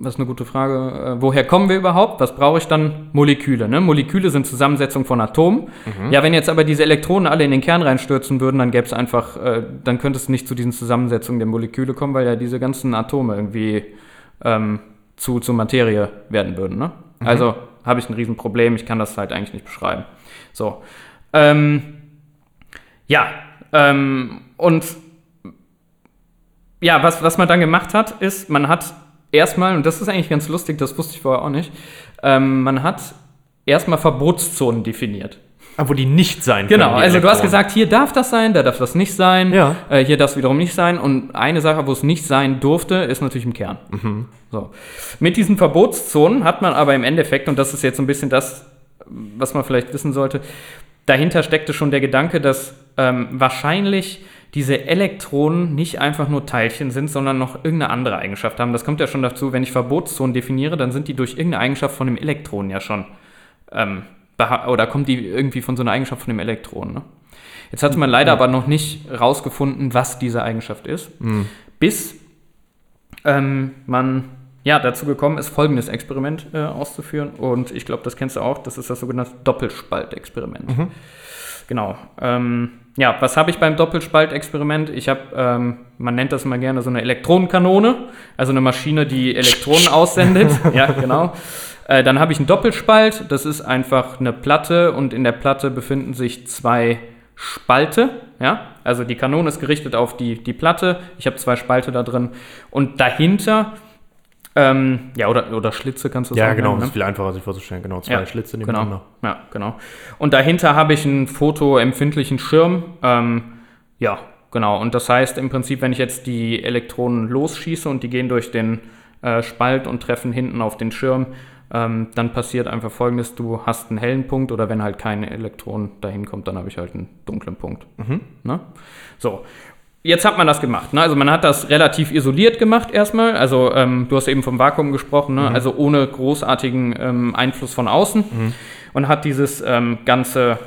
was ist eine gute Frage, äh, woher kommen wir überhaupt? Was brauche ich dann? Moleküle. Ne? Moleküle sind Zusammensetzung von Atomen. Ja, wenn jetzt aber diese Elektronen alle in den Kern reinstürzen würden, dann gäbe es einfach, äh, dann könnte es nicht zu diesen Zusammensetzungen der Moleküle kommen, weil ja diese ganzen Atome irgendwie ähm, zu, zu Materie werden würden. Ne? Also habe ich ein Riesenproblem, ich kann das halt eigentlich nicht beschreiben. So. Ähm, ja, ähm, und ja, was, was man dann gemacht hat, ist, man hat erstmal, und das ist eigentlich ganz lustig, das wusste ich vorher auch nicht, ähm, man hat erstmal Verbotszonen definiert. Ah, wo die nicht sein Genau, können. die also du hast gesagt, hier darf das sein, da darf das nicht sein, Ja. äh, hier darf es wiederum nicht sein. Und eine Sache, wo es nicht sein durfte, ist natürlich im Kern. Mhm. So. Mit diesen Verbotszonen hat man aber im Endeffekt, und das ist jetzt so ein bisschen das, was man vielleicht wissen sollte, dahinter steckte schon der Gedanke, dass ähm, wahrscheinlich diese Elektronen nicht einfach nur Teilchen sind, sondern noch irgendeine andere Eigenschaft haben. Das kommt ja schon dazu, wenn ich Verbotszonen definiere, dann sind die durch irgendeine Eigenschaft von dem Elektron ja schon ähm, oder kommt die irgendwie von so einer Eigenschaft von dem Elektron. Ne? Jetzt hatte man leider aber noch nicht rausgefunden, was diese Eigenschaft ist, bis ähm, man ja dazu gekommen ist, folgendes Experiment äh, auszuführen. Und ich glaube, das kennst du auch. Das ist das sogenannte Doppelspaltexperiment. Genau. Ähm, ja, was habe ich beim Doppelspaltexperiment? Ich habe, ähm, man nennt das immer gerne so eine Elektronenkanone, also eine Maschine, die Elektronen aussendet. ja, genau. Äh, dann habe ich einen Doppelspalt. Das ist einfach eine Platte und in der Platte befinden sich zwei Spalte. Ja, also die Kanone ist gerichtet auf die, die Platte. Ich habe zwei Spalte da drin und dahinter ähm, ja, oder, oder Schlitze kannst du Ja, sagen. genau, ne? ist viel einfacher, sich vorzustellen. Genau, zwei Schlitze nebeneinander. Genau. Ja, genau. Und dahinter habe ich einen fotoempfindlichen Schirm. Ähm, ja, genau. Und das heißt im Prinzip, wenn ich jetzt die Elektronen losschieße und die gehen durch den äh, Spalt und treffen hinten auf den Schirm, ähm, dann passiert einfach folgendes: Du hast einen hellen Punkt oder wenn halt kein Elektron dahin kommt, dann habe ich halt einen dunklen Punkt. Ne? So. Jetzt hat man das gemacht. Ne? Also man hat das relativ isoliert gemacht erstmal. Also ähm, du hast eben vom Vakuum gesprochen, ne? also ohne großartigen ähm, Einfluss von außen und hat dieses ähm, ganze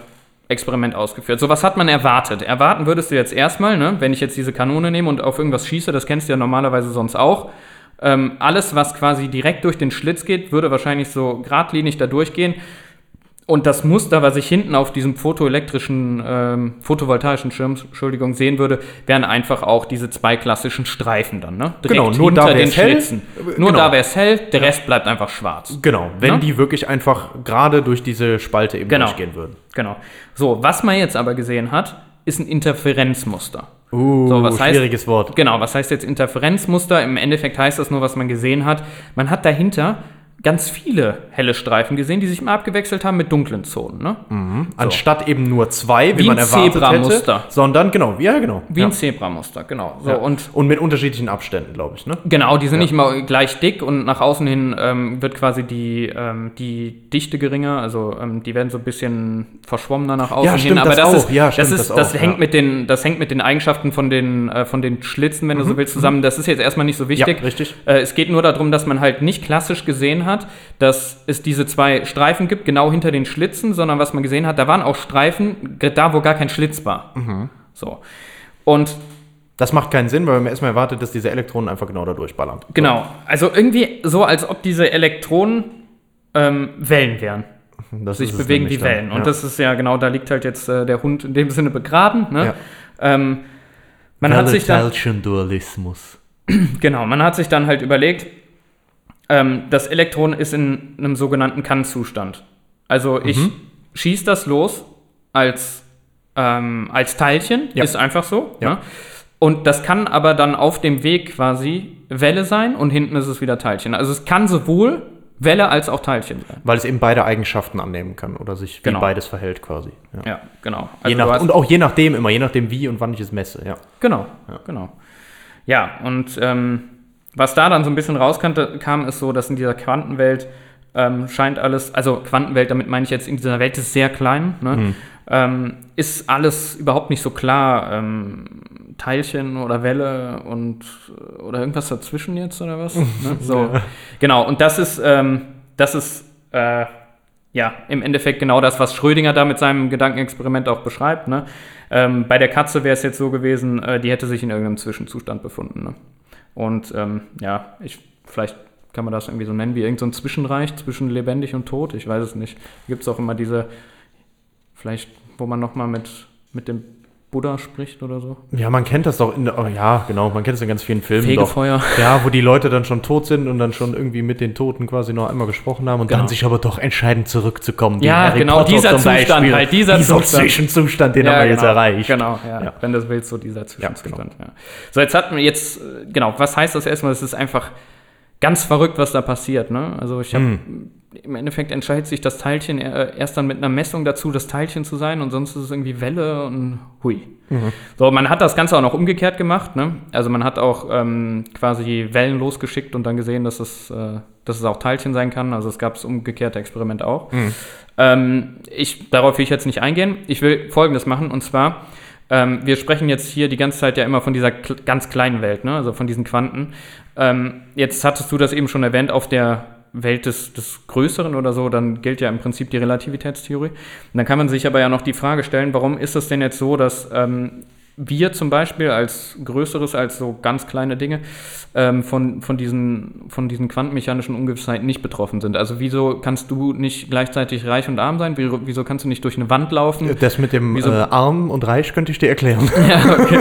Experiment ausgeführt. So, was hat man erwartet? Erwarten würdest du jetzt erstmal, ne? wenn ich jetzt diese Kanone nehme und auf irgendwas schieße, das kennst du ja normalerweise sonst auch. Ähm, alles, was quasi direkt durch den Schlitz geht, würde wahrscheinlich so geradlinig da durchgehen. Und das Muster, was ich hinten auf diesem photoelektrischen, ähm, photovoltaischen Schirm, Entschuldigung, sehen würde, wären einfach auch diese zwei klassischen Streifen dann, ne? Direkt Genau, nur da hinter den wär's hell. Schlitzen. Nur Genau. da wäre es hell, der Rest bleibt einfach schwarz. Genau, wenn Ne? die wirklich einfach gerade durch diese Spalte eben Genau. durchgehen würden. Genau. So, was man jetzt aber gesehen hat, ist ein Interferenzmuster. Uh, So, was heißt- schwieriges Wort. Genau, was heißt jetzt Interferenzmuster? Im Endeffekt heißt das nur, was man gesehen hat. Man hat dahinter ganz viele helle Streifen gesehen, die sich mal abgewechselt haben mit dunklen Zonen. Ne? Anstatt eben nur zwei, wie, Wie man ein erwartet Zebramuster. hätte, sondern genau, ja genau. Wie ja. ein Zebramuster, genau. So, ja. und und mit unterschiedlichen Abständen, glaube ich, ne? Genau, die sind nicht immer gleich dick und nach außen hin ähm, wird quasi die, ähm, die Dichte geringer, also ähm, die werden so ein bisschen verschwommener nach außen Ja, hin. stimmt, Aber das das, auch. ist, Ja, das, stimmt, ist, das das, auch, hängt ja. mit den, das hängt mit den Eigenschaften von den, äh, von den Schlitzen, wenn du so willst, zusammen. Das ist jetzt erstmal nicht so wichtig. Mhm. Ja, richtig. Äh, es geht nur darum, dass man halt nicht klassisch gesehen hat, dass es diese zwei Streifen gibt, genau hinter den Schlitzen, sondern was man gesehen hat, da waren auch Streifen, da wo gar kein Schlitz war. Mhm. So. Und Das macht keinen Sinn, weil man erstmal erwartet, dass diese Elektronen einfach genau da durchballern. Genau, also irgendwie so, als ob diese Elektronen ähm, Wellen wären. Das Sich bewegen wie. Wellen. Und ja. das ist ja genau, da liegt halt jetzt äh, der Hund in dem Sinne begraben. Ne? Ja. Ähm, man hat sich dann, Dualismus. genau, man hat sich dann halt überlegt, ähm, das Elektron ist in einem sogenannten Kann-Zustand. Also ich Mhm. schieße das los als, ähm, als Teilchen, Ja. ist einfach so. Ja. Ne? Und das kann aber dann auf dem Weg quasi Welle sein und hinten ist es wieder Teilchen. Also es kann sowohl Welle als auch Teilchen sein. Weil es eben beide Eigenschaften annehmen kann oder sich wie Genau. beides verhält quasi. Ja. Ja, genau. je Also nach, du hast- und auch je nachdem immer, je nachdem wie und wann ich es messe, ja. Genau, genau. Ja, und ähm, was da dann so ein bisschen rauskam, kam, ist so, dass in dieser Quantenwelt ähm, scheint alles, also Quantenwelt, damit meine ich jetzt, in dieser Welt ist sehr klein, ne? ähm, ist alles überhaupt nicht so klar. Ähm, Teilchen oder Welle und oder irgendwas dazwischen jetzt oder was? ne? So, genau. Und das ist, ähm, das ist äh, ja, im Endeffekt genau das, was Schrödinger da mit seinem Gedankenexperiment auch beschreibt. Ne? Ähm, bei der Katze wäre es jetzt so gewesen, äh, die hätte sich in irgendeinem Zwischenzustand befunden. Und ähm, ja, ich, vielleicht kann man das irgendwie so nennen, wie irgendein so Zwischenreich zwischen lebendig und tot. Ich weiß es nicht. Gibt es auch immer diese, vielleicht, wo man nochmal mit, mit dem Buddha spricht oder so. Ja, man kennt das doch in oh, ja, genau, man kennt es in ganz vielen Filmen. Fegefeuer. Doch. Ja, wo die Leute dann schon tot sind und dann schon irgendwie mit den Toten quasi noch einmal gesprochen haben und Genau. dann sich aber doch entscheiden, zurückzukommen. Ja, genau, Potter dieser Zustand Beispiel. halt, dieser Zustand. Zwischenzustand, den haben wir jetzt genau, erreicht. Genau, ja, Ja. wenn das willst, so dieser Zwischenzustand. Ja, So, jetzt hatten wir jetzt, äh, genau, was heißt das erstmal? Es ist einfach ganz verrückt, was da passiert. Ne? Also ich habe, Hm. Im Endeffekt entscheidet sich das Teilchen äh, erst dann mit einer Messung dazu, das Teilchen zu sein und sonst ist es irgendwie Welle und hui. Mhm. So, man hat das Ganze auch noch umgekehrt gemacht. Ne? Also man hat auch ähm, quasi Wellen losgeschickt und dann gesehen, dass es, äh, dass es auch Teilchen sein kann. Also es gab das umgekehrte Experiment auch. Ähm, ich, darauf will ich jetzt nicht eingehen. Ich will Folgendes machen und zwar, ähm, wir sprechen jetzt hier die ganze Zeit ja immer von dieser ganz kleinen Welt, ne? also von diesen Quanten. Ähm, jetzt hattest du das eben schon erwähnt, auf der Welt des, des Größeren oder so, dann gilt ja im Prinzip die Relativitätstheorie. Und dann kann man sich aber ja noch die Frage stellen, warum ist es denn jetzt so, dass ähm, wir zum Beispiel als Größeres, als so ganz kleine Dinge ähm, von, von, diesen, von diesen quantenmechanischen Ungewissheiten nicht betroffen sind. Also wieso kannst du nicht gleichzeitig reich und arm sein? Wieso, kannst du nicht durch eine Wand laufen? Das mit dem äh, Arm und Reich könnte ich dir erklären. Ja, okay.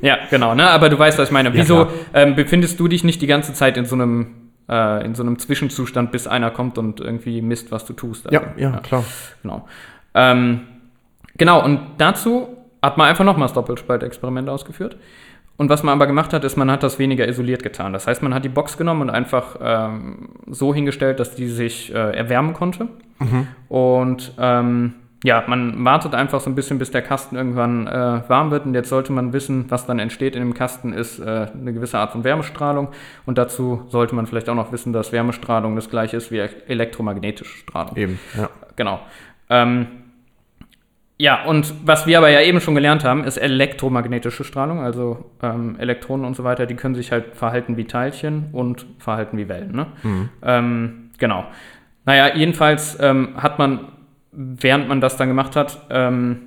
ja, genau, ne? Aber du weißt, was ich meine. Ja, Wieso klar. ähm, befindest du dich nicht die ganze Zeit in so einem äh, in so einem Zwischenzustand, bis einer kommt und irgendwie misst, was du tust? ja, Also, ja, klar. Genau. Ähm, genau, und dazu hat man einfach nochmal das Doppelspaltexperiment ausgeführt. Und was man aber gemacht hat, ist, man hat das weniger isoliert getan. Das heißt, man hat die Box genommen und einfach ähm, so hingestellt, dass die sich äh, erwärmen konnte. Und ähm, ja, man wartet einfach so ein bisschen, bis der Kasten irgendwann äh, warm wird. Und jetzt sollte man wissen, was dann entsteht in dem Kasten, ist äh, eine gewisse Art von Wärmestrahlung. Und dazu sollte man vielleicht auch noch wissen, dass Wärmestrahlung das gleiche ist wie elektromagnetische Strahlung. Eben, ja. Genau. Ähm, ja, und was wir aber ja eben schon gelernt haben, ist elektromagnetische Strahlung, also ähm, Elektronen und so weiter, die können sich halt verhalten wie Teilchen und verhalten wie Wellen. Ne? Ähm, genau. Naja, jedenfalls ähm, hat man, während man das dann gemacht hat, ähm,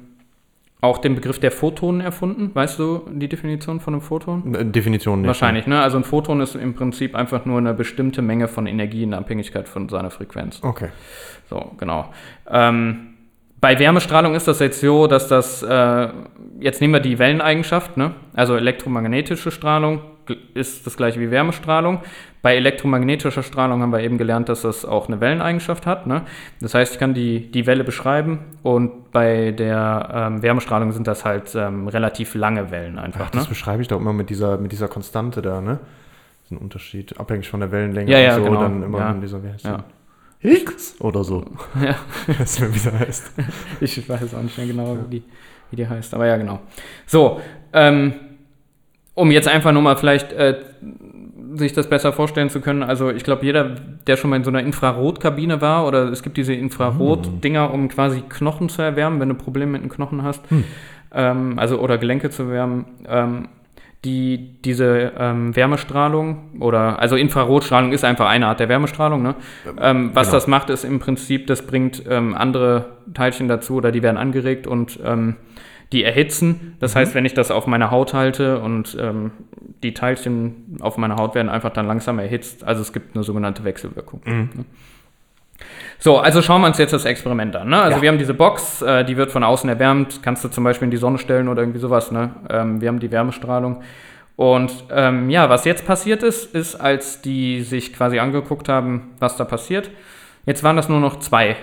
auch den Begriff der Photonen erfunden. Weißt du die Definition von einem Photon? Äh, Definition nicht. Wahrscheinlich, ne? Also ein Photon ist im Prinzip einfach nur eine bestimmte Menge von Energie in Abhängigkeit von seiner Frequenz. Okay. So, genau. Ähm, bei Wärmestrahlung ist das jetzt so, dass das, äh, jetzt nehmen wir die Welleneigenschaft, ne? also elektromagnetische Strahlung ist das gleiche wie Wärmestrahlung. Bei elektromagnetischer Strahlung haben wir eben gelernt, dass das auch eine Welleneigenschaft hat. Ne? Das heißt, ich kann die, die Welle beschreiben und bei der ähm, Wärmestrahlung sind das halt ähm, relativ lange Wellen einfach. Ach, das ne? beschreibe ich doch immer mit dieser, mit dieser Konstante da, ne? Das ist ein Unterschied, abhängig von der Wellenlänge Ja, ja, und so, genau. dann immer Ja. dieser, wie heißt Ja. die? Higgs oder so. Ja. Weißt du, wie sie heißt? Ich weiß auch nicht mehr genau, wie, die, wie die heißt, aber ja, genau. So, ähm, um jetzt einfach nur mal vielleicht äh, sich das besser vorstellen zu können, also ich glaube, jeder, der schon mal in so einer Infrarotkabine war, oder es gibt diese Infrarot-Dinger, um quasi Knochen zu erwärmen, wenn du Probleme mit den Knochen hast, ähm, also oder Gelenke zu wärmen, ähm, die, diese ähm, Wärmestrahlung oder also Infrarotstrahlung ist einfach eine Art der Wärmestrahlung. Ne? Ähm, was genau. das macht, ist im Prinzip, das bringt ähm, andere Teilchen dazu oder die werden angeregt und ähm, die erhitzen. Das heißt, wenn ich das auf meine Haut halte und ähm, die Teilchen auf meiner Haut werden einfach dann langsam erhitzt. Also es gibt eine sogenannte Wechselwirkung. Ne? So, also schauen wir uns jetzt das Experiment an. Ne? Also Ja. wir haben diese Box, äh, die wird von außen erwärmt, kannst du zum Beispiel in die Sonne stellen oder irgendwie sowas. Ne? Ähm, wir haben die Wärmestrahlung. Und ähm, ja, was jetzt passiert ist, ist, als die sich quasi angeguckt haben, was da passiert, jetzt waren das nur noch zwei.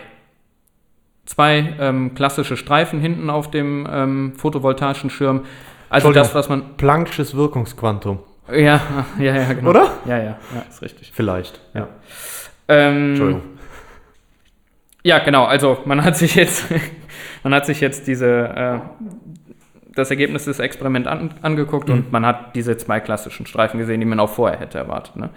Zwei ähm, klassische Streifen hinten auf dem ähm, photovoltaischen Schirm. Also das, was man. Planck'sches Wirkungsquantum. Ja, ja, ja, genau. Oder? Ja, ja, ja, ist richtig. Vielleicht. Ja. Ähm, Entschuldigung. Ja, genau. Also man hat sich jetzt, man hat sich jetzt diese, äh, das Ergebnis des Experiments an, angeguckt und man hat diese zwei klassischen Streifen gesehen, die man auch vorher hätte erwartet. Ne?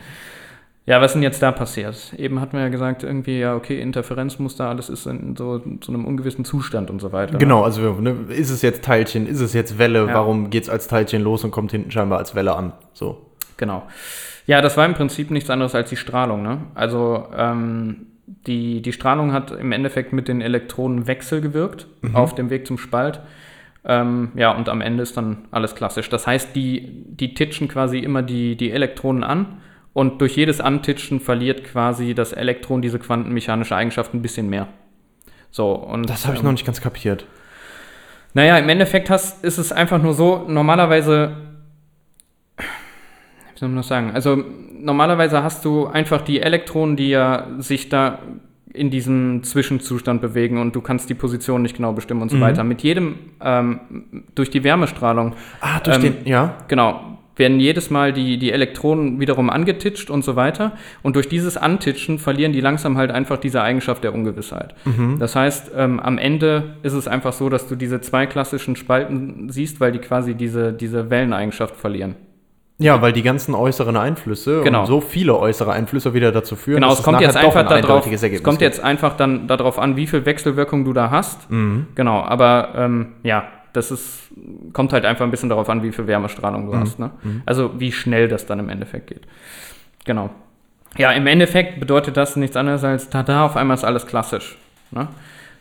Ja, was ist denn jetzt da passiert? Eben hatten wir ja gesagt, irgendwie, ja, okay, Interferenzmuster, alles ist in so, so einem ungewissen Zustand und so weiter. Genau, also ne, ist es jetzt Teilchen, ist es jetzt Welle, Ja. warum geht es als Teilchen los und kommt hinten scheinbar als Welle an? So. Genau. Ja, das war im Prinzip nichts anderes als die Strahlung. Ne? Also ähm, die, die Strahlung hat im Endeffekt mit den Elektronen Wechsel gewirkt auf dem Weg zum Spalt. Ähm, ja, und am Ende ist dann alles klassisch. Das heißt, die, die titschen quasi immer die, die Elektronen an und durch jedes Antitschen verliert quasi das Elektron diese quantenmechanische Eigenschaft ein bisschen mehr. So, und, Das habe ich ähm, noch nicht ganz kapiert. naja, im Endeffekt hast, ist es einfach nur so, normalerweise, wie soll man das sagen? Also normalerweise hast du einfach die Elektronen, die ja sich da in diesem Zwischenzustand bewegen und du kannst die Position nicht genau bestimmen und so weiter. Mit jedem, ähm, durch die Wärmestrahlung, Ah, durch ähm, den, ja. genau, werden jedes Mal die, die Elektronen wiederum angetitscht und so weiter. Und durch dieses Antitschen verlieren die langsam halt einfach diese Eigenschaft der Ungewissheit. Das heißt, ähm, am Ende ist es einfach so, dass du diese zwei klassischen Spalten siehst, weil die quasi diese, diese Welleneigenschaft verlieren. Ja, weil die ganzen äußeren Einflüsse Genau. und so viele äußere Einflüsse wieder dazu führen, Genau, es kommt jetzt einfach ein darauf, es kommt jetzt einfach dann darauf an, wie viel Wechselwirkung du da hast. Mhm. Genau, aber ähm, ja, das ist, kommt halt einfach ein bisschen darauf an, wie viel Wärmestrahlung Mhm. du hast. Ne? Also wie schnell das dann im Endeffekt geht. Genau. Ja, im Endeffekt bedeutet das nichts anderes als, tada, auf einmal ist alles klassisch. Ne?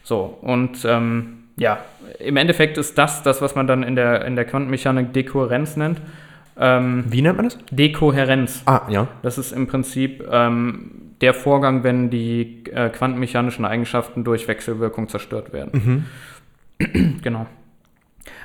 So, und ähm, ja, im Endeffekt ist das das, was man dann in der, in der Quantenmechanik Dekohärenz nennt. Ähm, Wie nennt man das? Dekohärenz. Ah, ja. Das ist im Prinzip ähm, der Vorgang, wenn die äh, quantenmechanischen Eigenschaften durch Wechselwirkung zerstört werden. genau.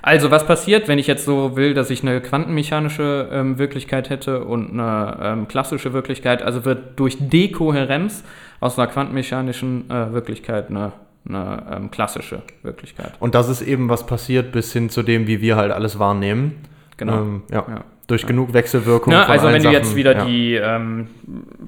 Also, was passiert, wenn ich jetzt so will, dass ich eine quantenmechanische ähm, Wirklichkeit hätte und eine ähm, klassische Wirklichkeit? Also wird durch Dekohärenz aus einer quantenmechanischen äh, Wirklichkeit eine, eine ähm, klassische Wirklichkeit. Und das ist eben, was passiert bis hin zu dem, wie wir halt alles wahrnehmen. Genau. Ähm, ja. Ja. Durch genug Wechselwirkung. Ne, also wenn du jetzt Sachen, wieder ja. die ähm,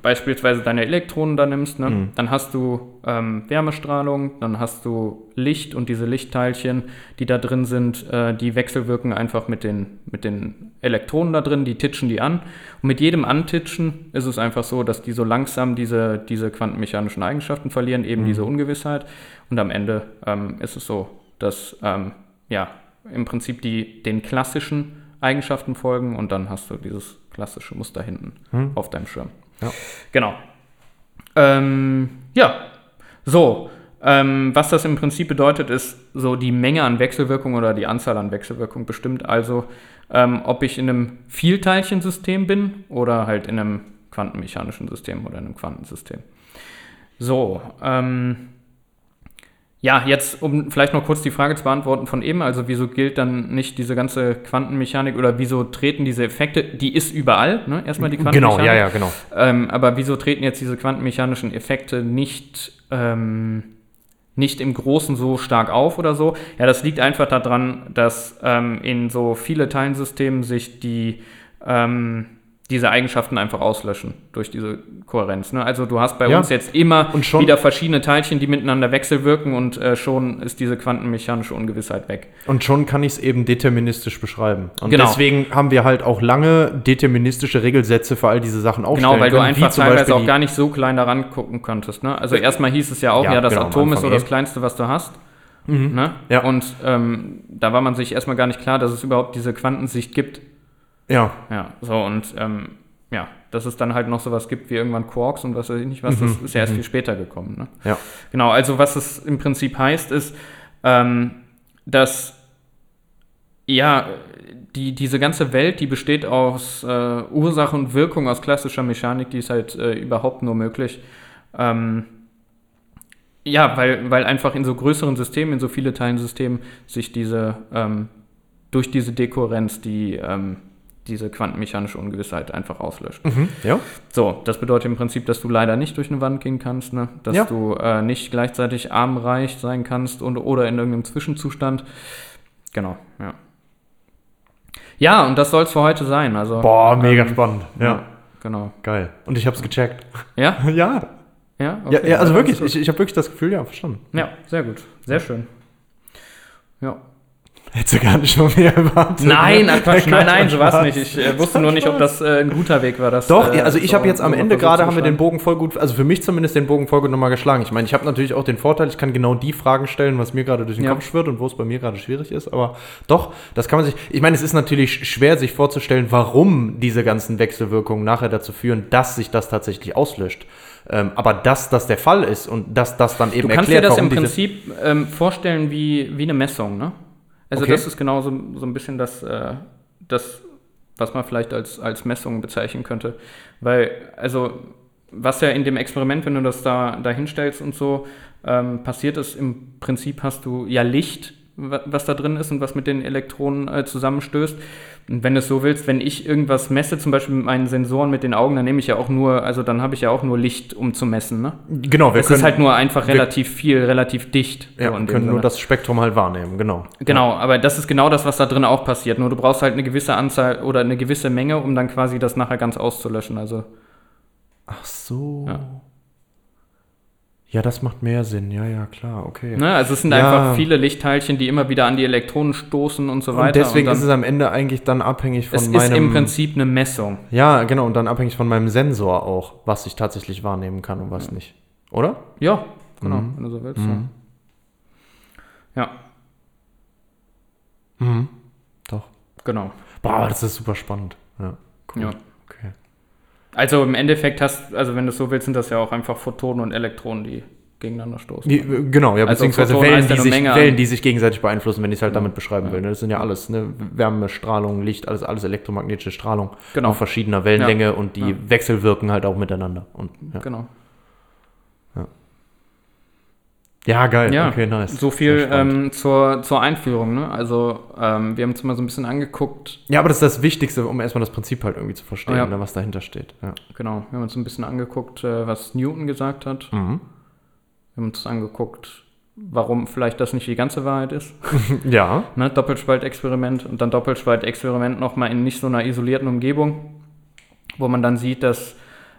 beispielsweise deine Elektronen da nimmst, ne, Mhm. dann hast du ähm, Wärmestrahlung, dann hast du Licht und diese Lichtteilchen, die da drin sind, äh, die wechselwirken einfach mit den, mit den Elektronen da drin, die titschen die an. Und mit jedem Antitschen ist es einfach so, dass die so langsam diese, diese quantenmechanischen Eigenschaften verlieren, eben Mhm. diese Ungewissheit. Und am Ende ähm, ist es so, dass ähm, ja, im Prinzip die den klassischen Eigenschaften folgen und dann hast du dieses klassische Muster hinten Hm. auf deinem Schirm. Ja. Genau. Ähm, ja, so. Ähm, was das im Prinzip bedeutet, ist so die Menge an Wechselwirkung oder die Anzahl an Wechselwirkung bestimmt also, ähm, ob ich in einem Vielteilchensystem bin oder halt in einem quantenmechanischen System oder in einem Quantensystem. So, ähm, ja, jetzt, um vielleicht noch kurz die Frage zu beantworten von eben, also wieso gilt dann nicht diese ganze Quantenmechanik oder wieso treten diese Effekte, die ist überall, ne? Erstmal die Genau, Quantenmechanik. ja, ja, genau. Ähm, aber wieso treten jetzt diese quantenmechanischen Effekte nicht, ähm, nicht im Großen so stark auf oder so? Ja, das liegt einfach daran, dass ähm, in so viele Teilensystemen sich die ähm, diese Eigenschaften einfach auslöschen durch diese Kohärenz. Ne? Also du hast bei Ja. uns jetzt immer Und schon- wieder verschiedene Teilchen, die miteinander wechselwirken und äh, schon ist diese quantenmechanische Ungewissheit weg. Und schon kann ich es eben deterministisch beschreiben. Und Genau. deswegen haben wir halt auch lange deterministische Regelsätze für all diese Sachen aufstellen Genau, weil du können, einfach wie zum teilweise auch gar nicht so klein daran gucken konntest. Ne? Also erstmal hieß es ja auch, ja, Ja, das genau, Atom ist so das. Kleinste, was du hast. Ne? Ja. Und ähm, da war man sich erstmal gar nicht klar, dass es überhaupt diese Quantensicht gibt. Ja, Ja, so und ähm, ja, dass es dann halt noch sowas gibt wie irgendwann Quarks und was weiß ich nicht was, Mhm. das ist ja erst viel später gekommen. Ne? ja. Genau, also was es im Prinzip heißt, ist, ähm, dass ja, die, diese ganze Welt, die besteht aus äh, Ursache und Wirkung aus klassischer Mechanik, die ist halt äh, überhaupt nur möglich. Ähm, ja, weil, weil einfach in so größeren Systemen, in so viele Teilensystemen sich diese, ähm, durch diese Dekohärenz die, ähm, diese quantenmechanische Ungewissheit einfach auslöscht. Mhm. ja. So, das bedeutet im Prinzip, dass du leider nicht durch eine Wand gehen kannst, ne? dass Ja. du äh, nicht gleichzeitig armreich sein kannst und, oder in irgendeinem Zwischenzustand. Genau, ja. Ja, und das soll es für heute sein. Also, Boah, mega ähm, spannend. Ja. Ja, genau. geil. Und ich hab's gecheckt. Ja? ja. Ja, Ja, ja, also das wirklich, ich, ich habe wirklich das Gefühl, ja, verstanden. Ja, sehr gut. Sehr schön. Ja. Hättest du gar nicht schon mehr erwartet. Nein, ach Quatsch, nein, nein, so war es nicht. Ich äh, wusste nur nicht, ob das äh, ein guter Weg war. Das, Doch, äh, also ich so- habe jetzt am Ende gerade haben wir den. Bogen voll gut, also für mich zumindest den Bogen voll gut nochmal geschlagen. Ich meine, ich habe natürlich auch den Vorteil, ich kann genau die Fragen stellen, was mir gerade durch den Ja. Kopf schwirrt und wo es bei mir gerade schwierig ist. Aber doch, das kann man sich. Ich meine, es ist natürlich schwer, sich vorzustellen, warum diese ganzen Wechselwirkungen nachher dazu führen, dass sich das tatsächlich auslöscht. Ähm, aber dass das der Fall ist und dass das dann eben Du kannst erklärt, dir das im Prinzip ähm, vorstellen wie, wie eine Messung, ne? Also Okay. das ist genau so, so ein bisschen das, äh, das, was man vielleicht als, als Messung bezeichnen könnte. Weil, also, was ja in dem Experiment, wenn du das da, da hinstellst und so, ähm, passiert ist, im Prinzip hast du ja Licht, was da drin ist und was mit den Elektronen äh, zusammenstößt. Und wenn du es so willst, wenn ich irgendwas messe, zum Beispiel mit meinen Sensoren mit den Augen, dann nehme ich ja auch nur, also dann habe ich ja auch nur Licht, um zu messen. Ne? Genau, wir Es können, ist halt nur einfach wir- relativ viel, relativ dicht. ja, so wir können nur Sinne. das Spektrum halt wahrnehmen, genau. Genau, aber das ist genau das, was da drin auch passiert. Nur du brauchst halt eine gewisse Anzahl oder eine gewisse Menge, um dann quasi das nachher ganz auszulöschen. Also, Ach so. Ja. Ja. das macht mehr Sinn. Ja, ja, klar, okay. ne? also es sind Ja. einfach viele Lichtteilchen, die immer wieder an die Elektronen stoßen und so weiter. und deswegen dann, ist es am Ende eigentlich dann abhängig von es meinem. ist im Prinzip eine Messung. ja, genau, und dann abhängig von meinem Sensor auch, was ich tatsächlich wahrnehmen kann und was nicht. Oder? Ja, genau, Mhm. wenn du so willst. Mhm. Ja. ja, Mhm. Doch. genau. Boah, das ist super spannend. Ja, cool. Ja. Also im Endeffekt hast, also wenn du es so willst, sind das ja auch einfach Photonen und Elektronen, die gegeneinander stoßen. Die, genau, ja, Also beziehungsweise Photon Wellen die, sich, Menge Wellen, die sich gegenseitig beeinflussen, wenn ich es halt Ja. damit beschreiben Ja. will. Ne? Das sind ja alles, ne? Wärme, Strahlung, Licht, alles, alles elektromagnetische Strahlung Genau. auf verschiedener Wellenlänge Ja. und die wechselwirken halt auch miteinander. Und. Genau. Ja, geil. Ja, okay, nice. So viel ähm, zur, zur Einführung. Ne? Also ähm, wir haben uns mal so ein bisschen angeguckt, ja, aber das ist das Wichtigste, um erstmal das Prinzip halt irgendwie zu verstehen, Ja. ne, was dahinter steht. Ja. genau, wir haben uns ein bisschen angeguckt, äh, was Newton gesagt hat. Mhm. Wir haben uns angeguckt, warum vielleicht das nicht die ganze Wahrheit ist. ja. Ne? Doppelspaltexperiment und dann Doppelspaltexperiment nochmal in nicht so einer isolierten Umgebung, wo man dann sieht, dass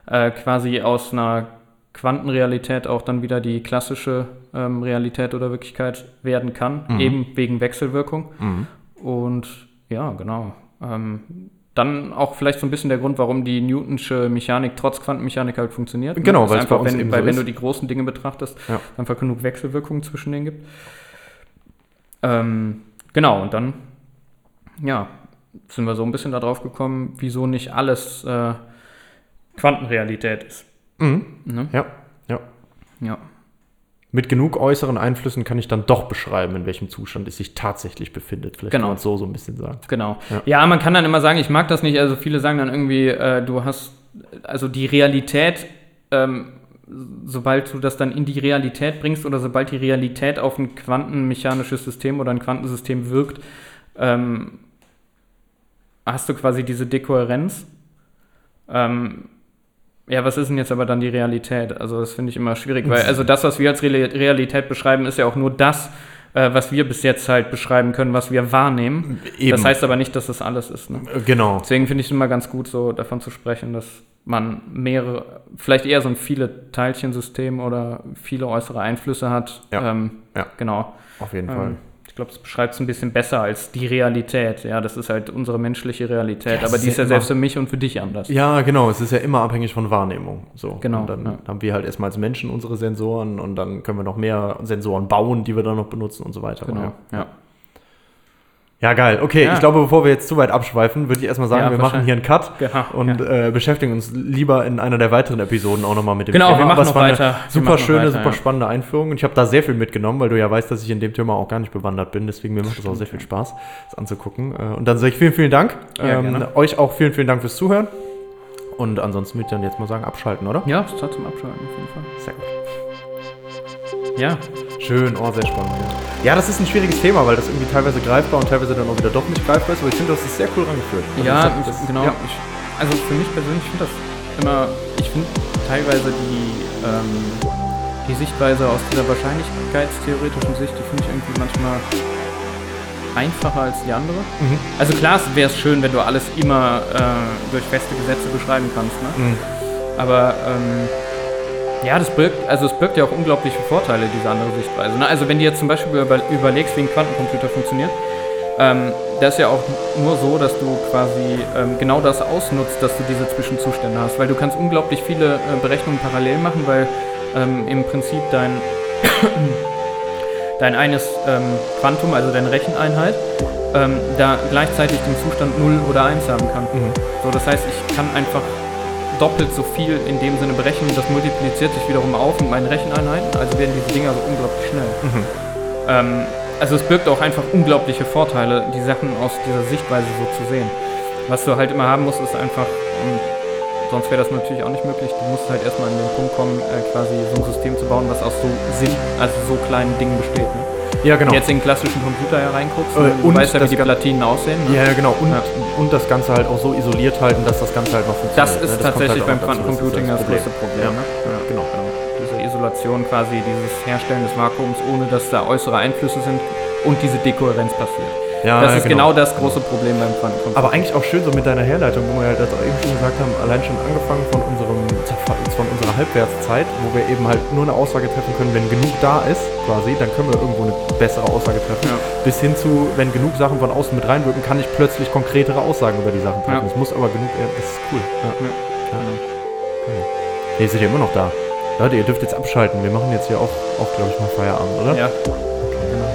äh, quasi aus einer Quantenrealität auch dann wieder die klassische ähm, Realität oder Wirklichkeit werden kann, Mhm. eben wegen Wechselwirkung. Mhm. Und ja, genau. Ähm, dann auch vielleicht so ein bisschen der Grund, warum die Newtonsche Mechanik trotz Quantenmechanik halt funktioniert. ne? Genau, weil bei einfach, uns wenn, weil so wenn du die großen Dinge betrachtest, Ja. einfach genug Wechselwirkungen zwischen denen gibt. Ähm, genau, und dann, ja, sind wir so ein bisschen darauf gekommen, wieso nicht alles äh, Quantenrealität ist. Mhm. Ne? Ja. Ja. Ja. Mit genug äußeren Einflüssen kann ich dann doch beschreiben, in welchem Zustand es sich tatsächlich befindet. Vielleicht Genau. kann man so so ein bisschen sagen. Genau. Ja. Ja. man kann dann immer sagen, ich mag das nicht. Also viele sagen dann irgendwie, äh, du hast, also die Realität, ähm, sobald du das dann in die Realität bringst oder sobald die Realität auf ein quantenmechanisches System oder ein Quantensystem wirkt, ähm, hast du quasi diese Dekohärenz. Ähm, ja, was ist denn jetzt aber dann die Realität? Also das finde ich immer schwierig, weil also das, was wir als Real- Realität beschreiben, ist ja auch nur das, äh, was wir bis jetzt halt beschreiben können, was wir wahrnehmen. Eben. Das heißt aber nicht, dass das alles ist. Ne? Äh, Genau. Deswegen finde ich es immer ganz gut, so davon zu sprechen, dass man mehrere, vielleicht eher so ein viele Teilchensystem oder viele äußere Einflüsse hat. Ja. Ähm, Ja. Genau. Auf jeden Ähm, Fall. Ich glaube, es beschreibt es ein bisschen besser als die Realität. Ja, das ist halt unsere menschliche Realität. Ja, aber die ist ja ja selbst für mich und für dich anders. Ja, genau. Es ist ja immer abhängig von Wahrnehmung. So. Genau, Und dann ja. haben wir halt erstmal als Menschen unsere Sensoren und dann können wir noch mehr Sensoren bauen, die wir dann noch benutzen und so weiter. Genau. Ja, Ja. geil. Okay, Ja. ich glaube, bevor wir jetzt zu weit abschweifen, würde ich erstmal sagen, Ja, wir machen hier einen Cut Ja, und äh, beschäftigen uns lieber in einer der weiteren Episoden auch nochmal mit dem Genau, Thema. wir machen Aber es noch war eine weiter. Super schöne, weiter, super spannende Einführung. Und ich habe da sehr viel mitgenommen, weil du ja weißt, dass ich in dem Thema auch gar nicht bewandert bin. Deswegen mir macht es auch sehr viel Spaß, das anzugucken. Äh, Und dann sage ich vielen, vielen Dank. Ähm, euch auch vielen, vielen Dank fürs Zuhören. Und ansonsten würde ich dann jetzt mal sagen, abschalten, oder? Ja, es hat zum Abschalten auf jeden Fall. Sehr gut. Ja, Schön, oh, sehr spannend. Ja. ja, das ist ein schwieriges Thema, weil das irgendwie teilweise greifbar und teilweise dann auch wieder doch nicht greifbar ist. Aber ich finde, das ist sehr cool rangeführt. Also ja, das, das, genau. Ja. Ich, also für mich persönlich finde das immer, ich finde teilweise die, ähm, die Sichtweise aus dieser wahrscheinlichkeitstheoretischen Sicht, die finde ich irgendwie manchmal einfacher als die andere. Mhm. Also klar wäre es schön, wenn du alles immer äh, durch feste Gesetze beschreiben kannst, ne? Mhm. Aber ähm, ja, das birgt, also es birgt ja auch unglaubliche Vorteile, diese andere Sichtweise. Ne? Also wenn du jetzt zum Beispiel über, überlegst, wie ein Quantencomputer funktioniert, ähm, das ist ja auch nur so, dass du quasi ähm, genau das ausnutzt, dass du diese Zwischenzustände hast, weil du kannst unglaublich viele äh, Berechnungen parallel machen, weil ähm, im Prinzip dein, dein eines ähm, Quantum, also deine Recheneinheit, ähm, da gleichzeitig den Zustand 0 oder 1 haben kann. Mhm. So, das heißt, ich kann einfach doppelt so viel in dem Sinne berechnen, das multipliziert sich wiederum auf mit meinen Recheneinheiten, also werden diese Dinger so unglaublich schnell. Mhm. Ähm, also es birgt auch einfach unglaubliche Vorteile, die Sachen aus dieser Sichtweise so zu sehen. Was du halt immer haben musst, ist einfach, und sonst wäre das natürlich auch nicht möglich, du musst halt erstmal an den Punkt kommen, äh, quasi so ein System zu bauen, was aus so Sinn, also so kleinen Dingen besteht. Ne? Ja, genau. Jetzt in den klassischen Computer hereinguckst, Äh, ne, du und weißt ja, wie das die Platinen aussehen. Ne? Ja, ja, genau. Und, Ja. und das Ganze halt auch so isoliert halten, dass das Ganze halt noch funktioniert. Das ist ne? kommt tatsächlich halt beim Quantencomputing das, ist größte Problem. Ja. Ne? Ja, genau, genau. Diese Isolation quasi, dieses Herstellen des Vakuums, ohne dass da äußere Einflüsse sind und diese Dekohärenz passiert. Ja, das ist genau. das große Problem beim Quantencomputing. Aber eigentlich auch schön so mit deiner Herleitung, wo wir halt das auch eben schon gesagt haben, allein schon angefangen von unserem von unserer Halbwertszeit, wo wir eben halt nur eine Aussage treffen können, wenn genug da ist, quasi, dann können wir irgendwo eine bessere Aussage treffen. Ja. Bis hin zu, wenn genug Sachen von außen mit reinwirken, kann ich plötzlich konkretere Aussagen über die Sachen treffen. Ja. Es muss aber genug, das ist cool. Ja. Ja. Ja. Ihr seid ja immer noch da. Leute, ihr dürft jetzt abschalten. Wir machen jetzt hier auch, auch glaube ich, mal Feierabend, oder? Ja. Okay, genau.